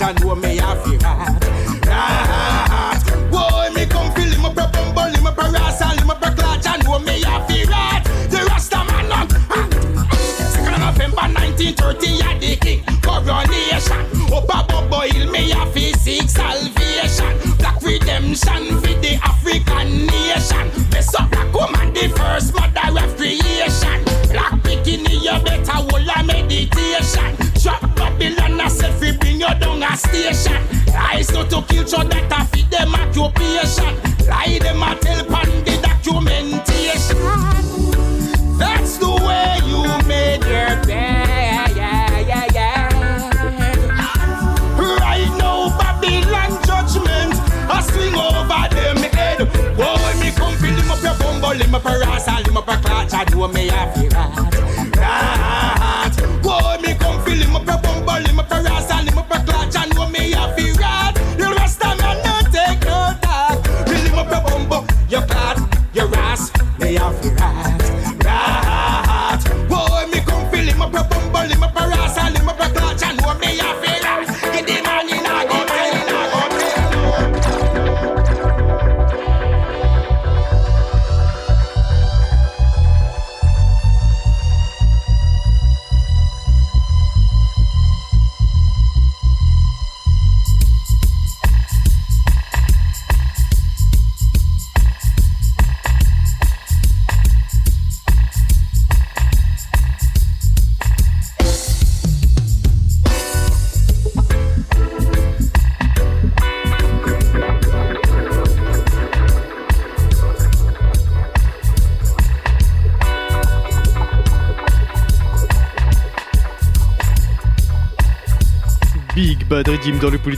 [SPEAKER 29] Jah know me have it right. [laughs] Right.
[SPEAKER 30] Whoa, me come feel him up a bumble, him up a rascal, him up a clutch, and know me have it right. The Rasta man on. Second of November 1930, yeah, the king coronation. Up a bumble me have it seek salvation. Black redemption for the African nation. Best of black woman, the first mother of creation. Black bikini, you better hold a meditation. Babylon, I said fi bring you down a station. Lies not to kill so that I feed them occupation. Lie them a tell pan the documentation. That's the way you made your bed. Right now, Babylon judgment, I swing over them head. Me come fill up your bumble, up a rasa, him up a clutch, I do me a
[SPEAKER 3] fear.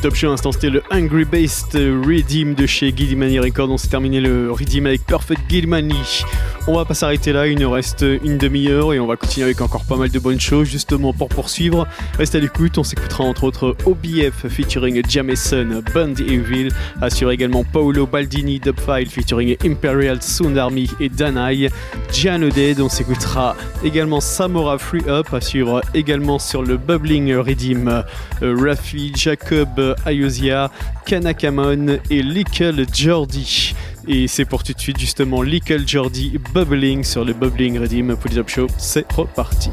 [SPEAKER 3] Polytop Show. Instant, c'était le Angry Based Redeem de chez Gilmany Records. On s'est terminé le Redeem avec Perfect Gilmany. On va pas s'arrêter là, il nous reste une demi-heure et on va continuer avec encore pas mal de bonnes choses. Justement, pour poursuivre, reste à l'écoute. On s'écoutera entre autres OBF featuring Jameson, Band Evil. Assure également Paolo Baldini, Dubfile featuring Imperial Sound Army et Danai. Giano Dead, on s'écoutera également Samora Free Up. Assure également sur le Bubbling Redeem euh, Rafi, Jacob Ayozia, Kanakamon et Lickle Jordi. Et c'est pour tout de suite justement Lickle Jordi Bubbling sur le Bubbling Redeem Pull It Up Show. C'est reparti.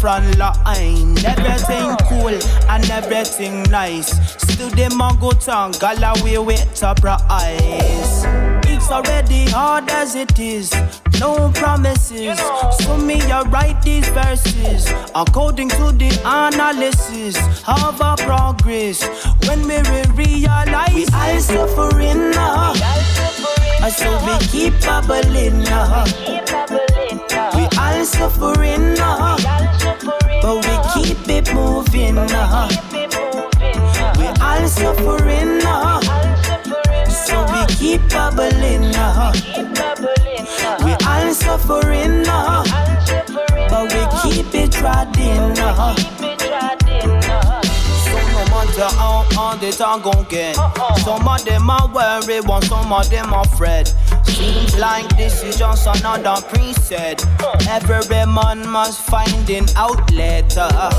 [SPEAKER 28] Front line. Everything cool and everything nice. Still them a go town, Galloway with surprise. It's already hard as it is. No promises. So me I write these verses according to the analysis of our progress. When we re- realize we all suffering uh, now. And so uh. we keep bubbling now. We all suffering now. But we keep it moving now. We all suffering now. So we keep bubbling now. We all suffering now. But we keep it riding now. So no matter how hard it a gon' get uh-uh. Some of them are worried, while some of them are afraid Seems like this is just another preset Every man must find an outlet uh,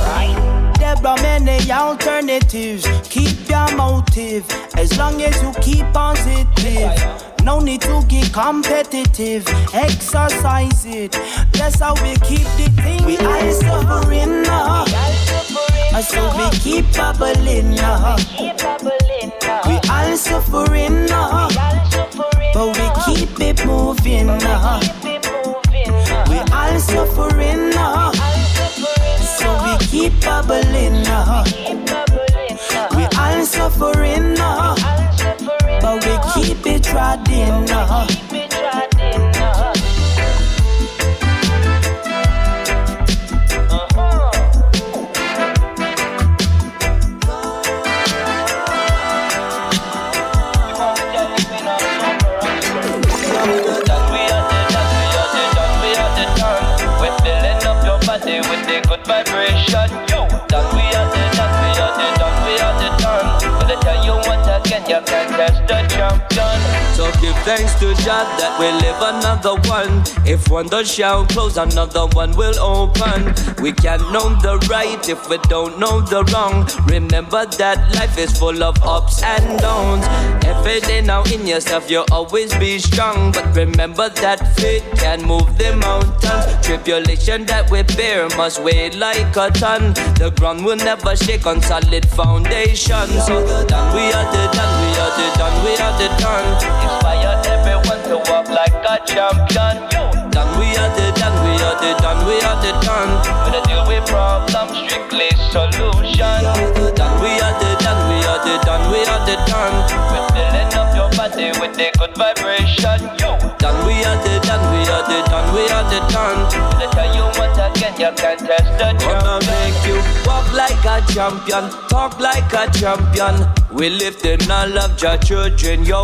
[SPEAKER 28] There are many alternatives Keep your motive As long as you keep positive no need to get competitive. Exercise it. That's how we keep the thing. We all suffering now. And so we keep bubbling now. We all suffering uh-huh. now. But we keep it moving uh. now. We all suffering uh. now. So we keep bubbling uh. now. We all suffering now. But we keep it riding now.
[SPEAKER 31] Give thanks to God that we live another one. If one door shall close, another one will open. We can't know the right if we don't know the wrong. Remember that life is full of ups and downs. Every day now in yourself, you'll always be strong. But remember that faith can move the mountains. Tribulation that we bear must weigh like a ton. The ground will never shake on solid foundation. So we are the done, champion. Yo, done we are the done, we are the done, we are the done. Gonna deal with problems, strictly solution. Done we are the done, we are the done, we are the done. We're filling up your body with the good vibration. Yo, done we are the done, we are the done, we are the done. Gonna tell you once again, you can't test the Gonna make you walk like a champion, talk like a champion. We lifting all of your children, yo.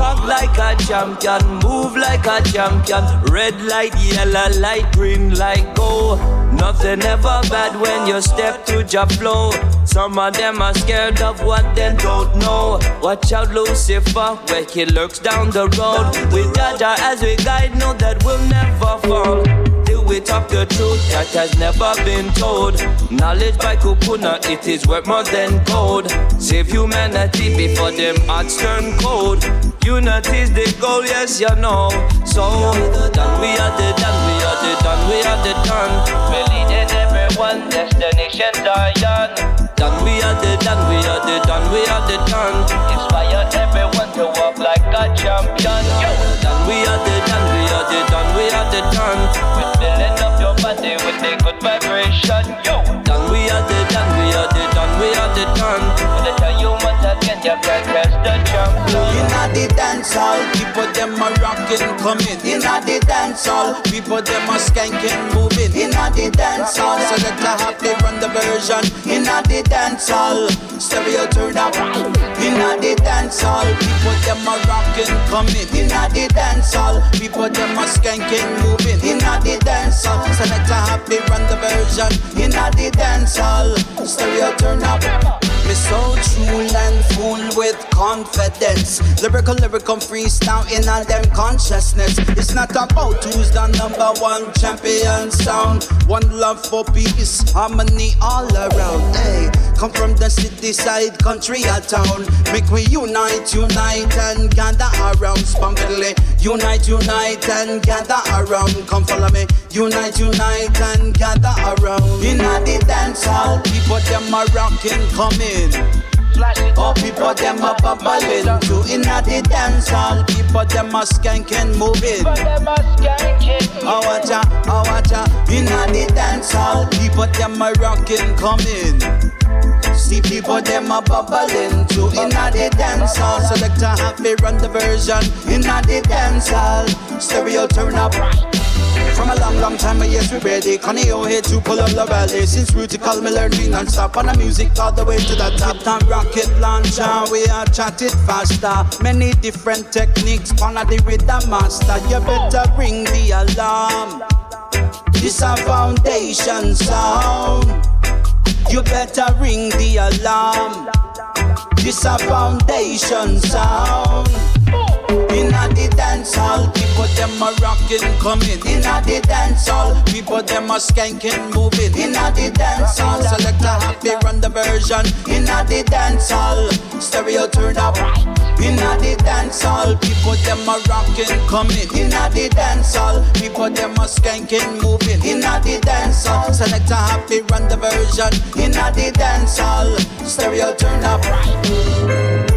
[SPEAKER 31] Talk like a champion, move like a champion. Red light, yellow light, green light, go. Nothing ever bad when you step to your flow. Some of them are scared of what they don't know. Watch out, Lucifer, where he lurks down the road. With Jaja as we guide, know that we'll never fall. Till we talk the truth that has never been told. Knowledge by Kupuna, it is worth more than gold. Save humanity before them hearts turn cold. Unity's the goal, yes, you know. So, done, we are the done, we are the done, we are the done. We're leading everyone, destination Zion. Done, we are the done, we are the done, we are the done. Inspire everyone to walk like a champion. Yo,
[SPEAKER 28] dance hall, people them a rockin' coming. Inna the dance hall, people them a skanking moving. Inna the dance hall, so let the happy run the version. Inna the dance hall, stereo turn up. Inna the dance hall, people them a rockin' coming. Inna the dance hall, people them a skanking moving. Inna the dance hall, so let the happy run the version. Inna the dance hall, stereo turn up. Me so true and full with confidence. Lyrical, lyrical freestyle in all them consciousness. It's not about who's the number one champion sound. One love for peace, harmony all around. Hey, come from the city side, country or town. Make we unite, unite and gather around. Spumpedly, unite, unite and gather around. Come follow me. Unite, unite and gather around. Inna the dance hall, people them a rocking, coming. Oh, people them a bubbling too inna the dance hall. People them a skanking, moving. Oh, watch out, oh, watch out. Inna the dance hall, people them a rocking, coming. See people them a bubbling too inna the dance hall. Select a happy run the version inna the dance hall. Stereo turn up. From a long, long time, yes, we ready. Connie here to pull up the rally. Since called me, learn me non-stop on the music all the way to the top. Time rocket launcher, we are chatted faster. Many different techniques, on the rhythm master. You better ring the alarm. This a foundation sound. You better ring the alarm. This a foundation sound. The dance hall, people them a rocking, coming. Inna the dance hall, people them a skanking, moving. Inna the dance hall, select a happy run the version. Inna the dance hall, stereo turn up. Inna the dance hall, people them a rocking, coming. Inna the dance hall, people them a skanking, moving. Inna the dance hall, select a happy run the version. Inna the dance hall, stereo turn up.
[SPEAKER 17] Brimstone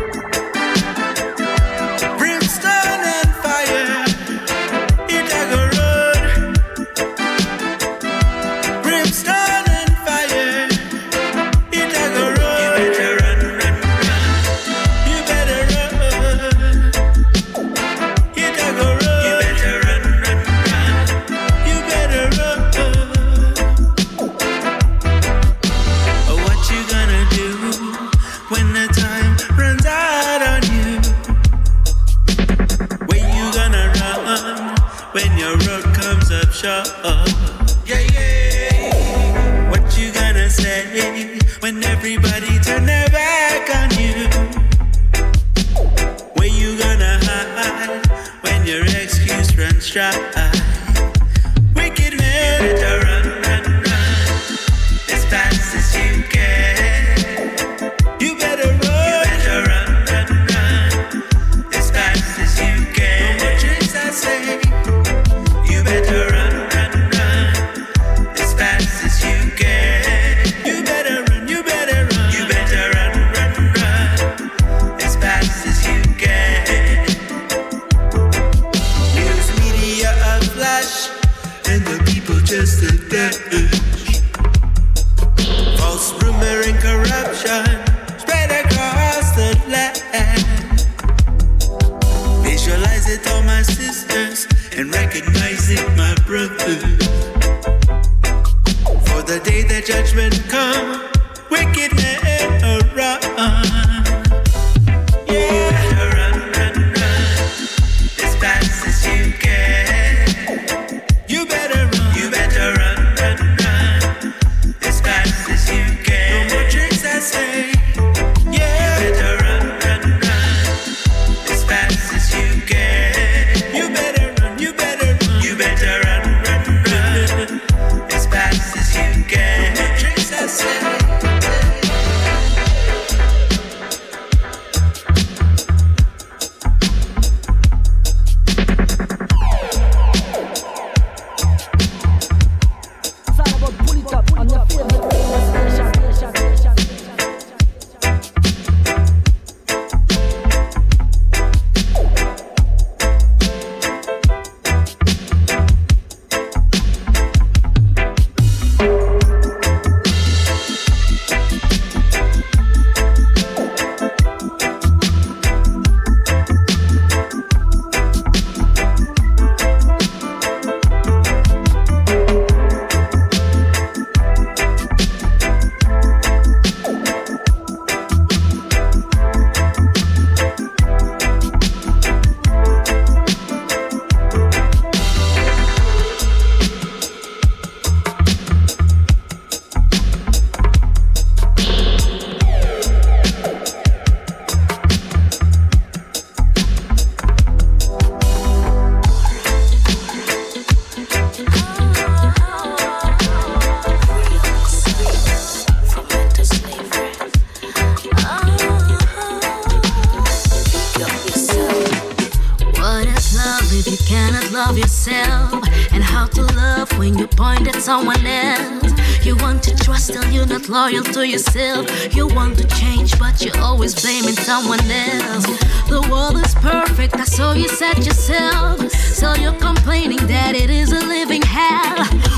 [SPEAKER 17] perfect, I saw you
[SPEAKER 13] set yourself. So you're complaining that it is a living hell.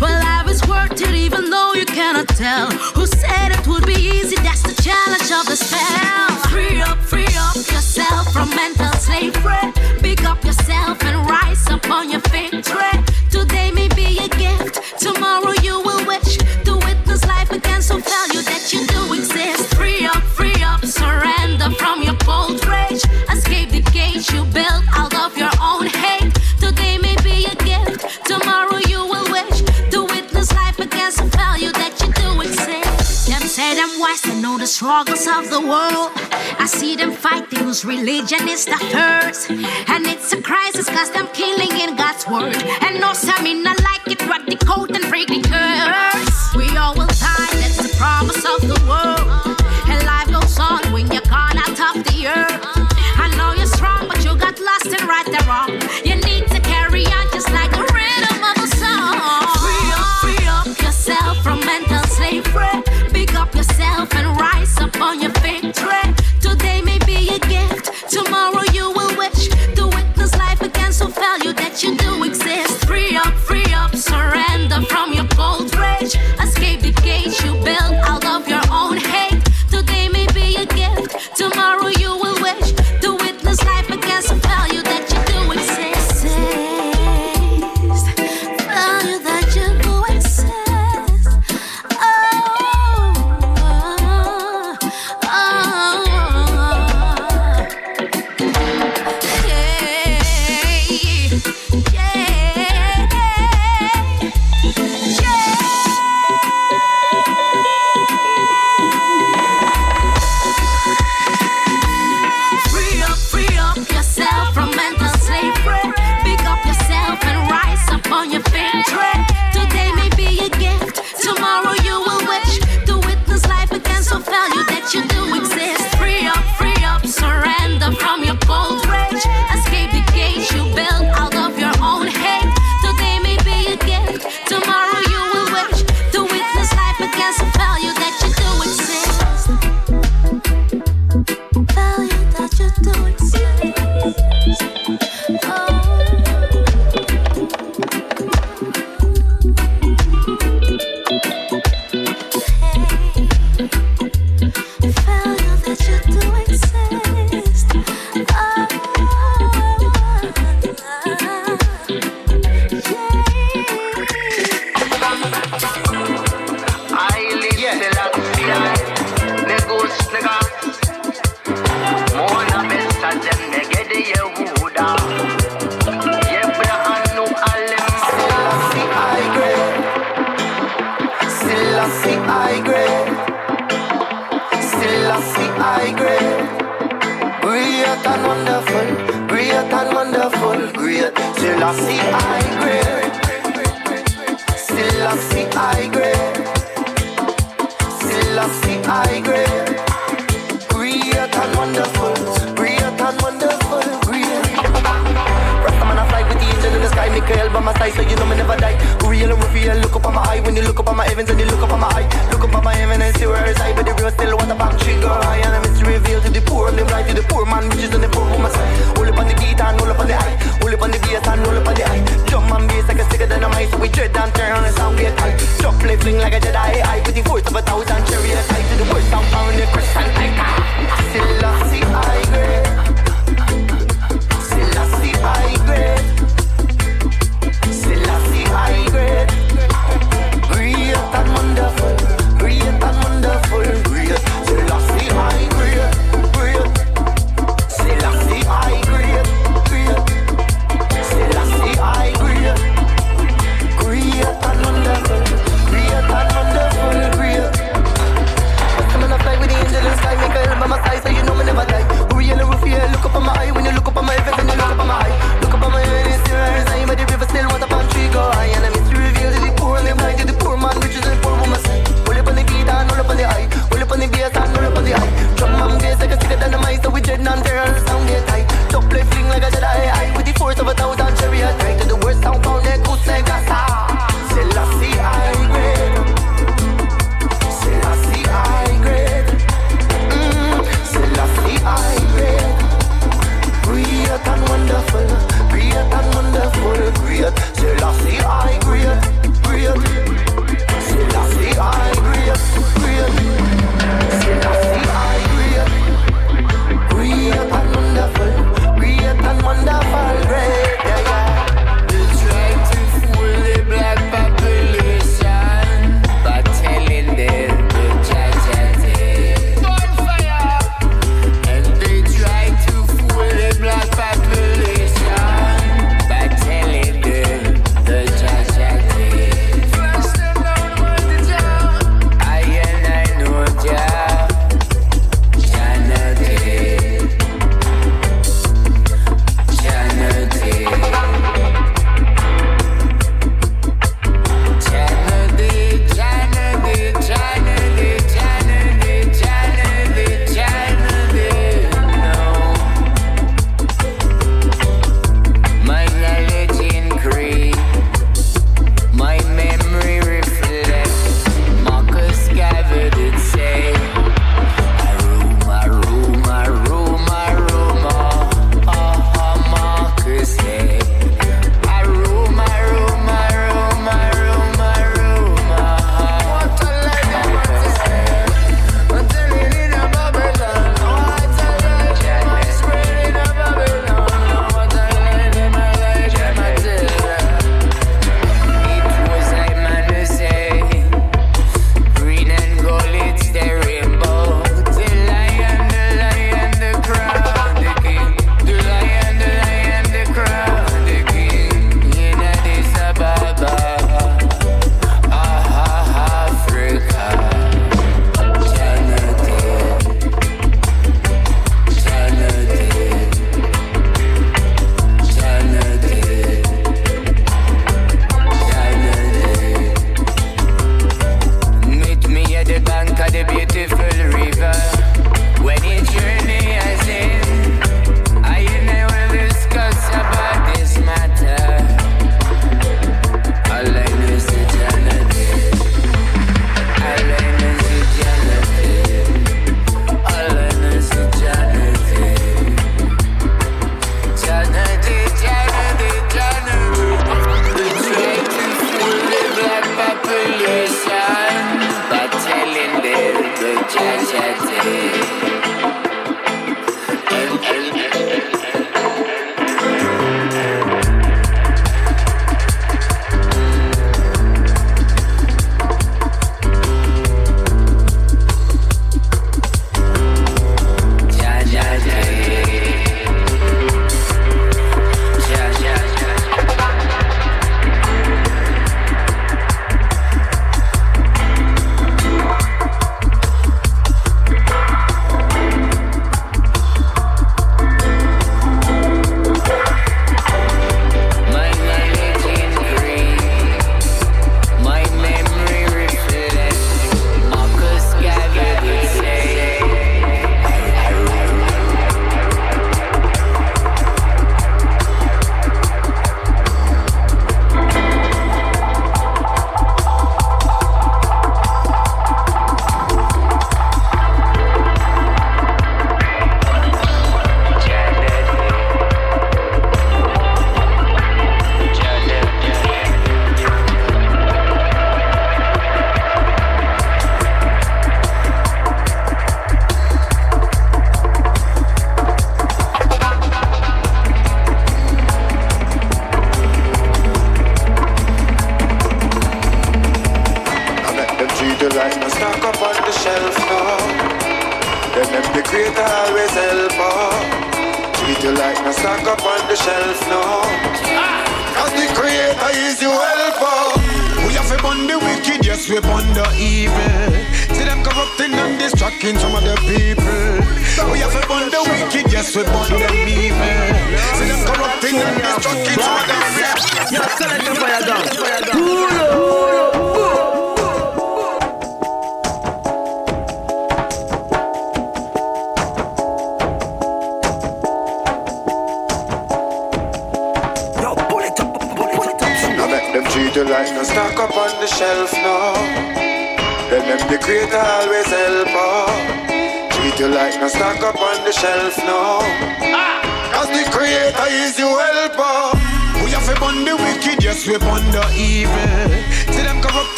[SPEAKER 13] Well, I was worth it, even though you cannot tell. Who said it would be easy? That's the challenge of the spell. Free up, free up yourself from mental slavery. Pick up yourself and rise upon your feet. struggles of the world. I see them fighting whose religion is the first. And it's a crisis cause them killing in God's word. And no, some in I like it, rock the coat and break the curse. We all will die, that's the promise of the world.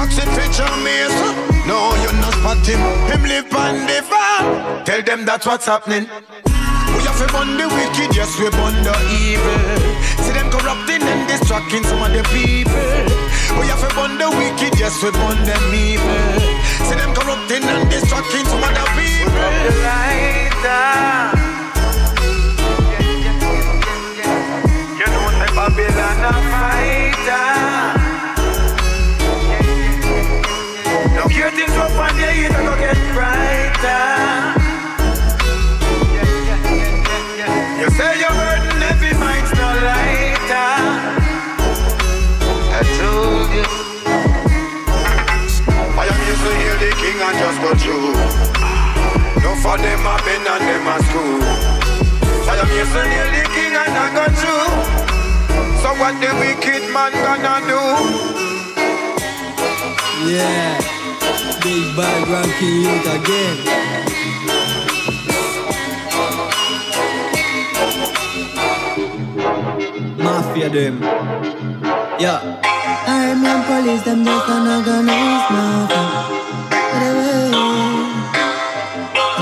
[SPEAKER 32] box it for No, you not spot him. Him live on the farm. Tell them that's what's happening. We have to burn the wicked, yes, we burn the evil. See them corrupting and distracting some of the people. We have to burn the wicked, yes, we burn them evil. See them corrupting and distracting some of the people. The lighter. for them a been and them a school. Fire Mason nail the king and I got you. So what the wicked man gonna do?
[SPEAKER 33] Yeah, big bad ranking youth again. Mafia them. Yeah.
[SPEAKER 28] I Armed police, them just an organized mafia.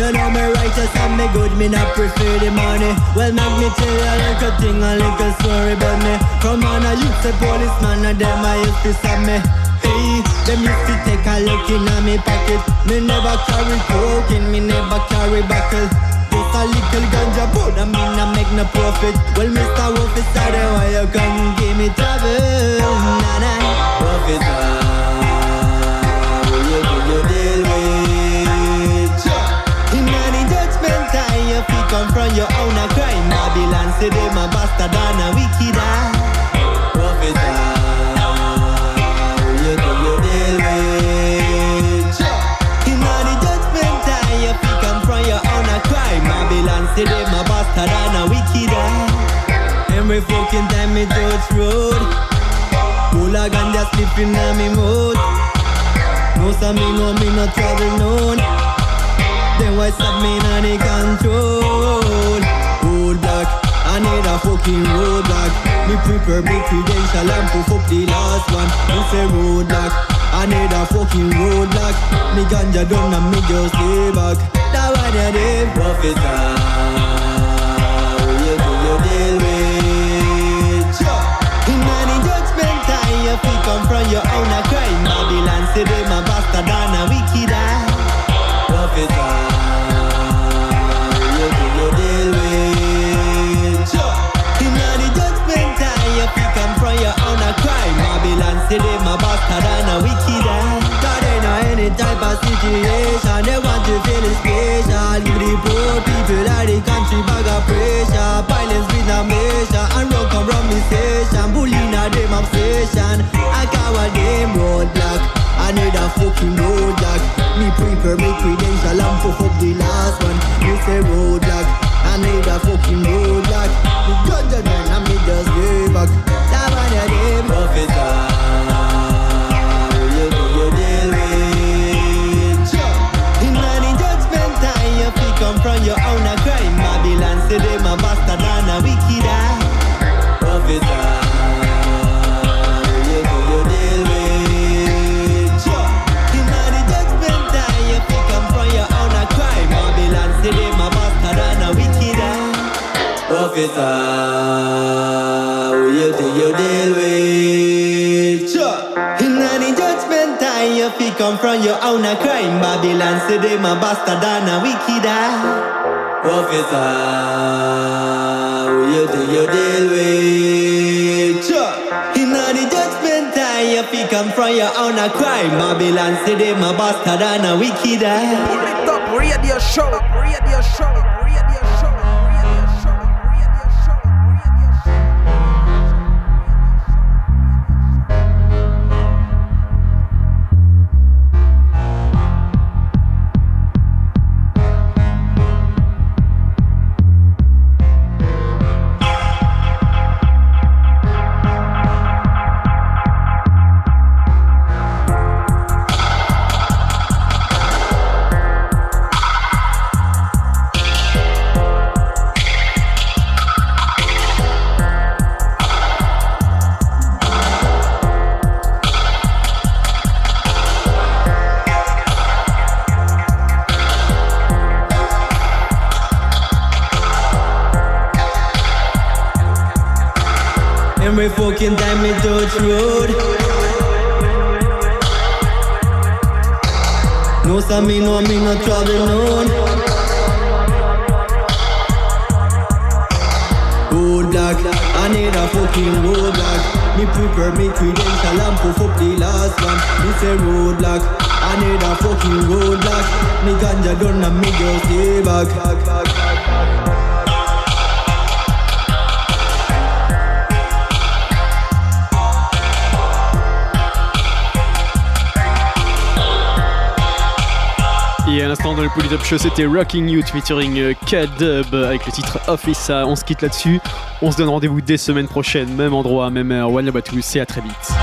[SPEAKER 28] You know me righteous and me good, me not prefer the money. Well, make me tell you a little thing, a little story about me. From on a youth, a policeman, and them I used to stop me. Hey, them used to take a look in a me pocket. Me never carry coke in, me never carry buckle. Just a little ganja, but I mean I make no profit. Well, Mr. Officer, then why you come give me trouble? Nah, nah, Officer. will time, you fi confront your own a crime. Babylon say them a bastard and a wicked eye. In your crime. Babylon say them a bastard and a wicked eye. Every fucking time me touch road, full of ganja slipping on me mouth. No say me no me no travel known Then why stop me in the control. Roadblock, I need a fucking roadblock Me prepare me credential and proof up the last one. Me say roadblock, I need a fucking roadblock Me ganja done and me just stay back. That one you did. You fi confront your own a crime. Babylon say them a bastard and a wicked In the say them a wicked. God know any type of situation. They want to feel special. Give the poor people the country bag pressure. Violence measure from me station. A obsession. I coward them roadblock. I need a fucking roadblock. Me prepare me a Officer, who you do you deal with? In the judgment time, you feel come from your own a crime. Babylon say them a bastard and a wicked eye. Officer, who you do you deal with? In the judgment time, you feel come from your own a crime. Babylon say them a bastard and a wicked eye.
[SPEAKER 34] Pull it up, radio show,
[SPEAKER 3] Rocking Youth featuring euh, K-Dub avec le titre Office. On se quitte là-dessus. On se donne rendez-vous dès semaine prochaine, même endroit, même heure. One love à tous et à très vite.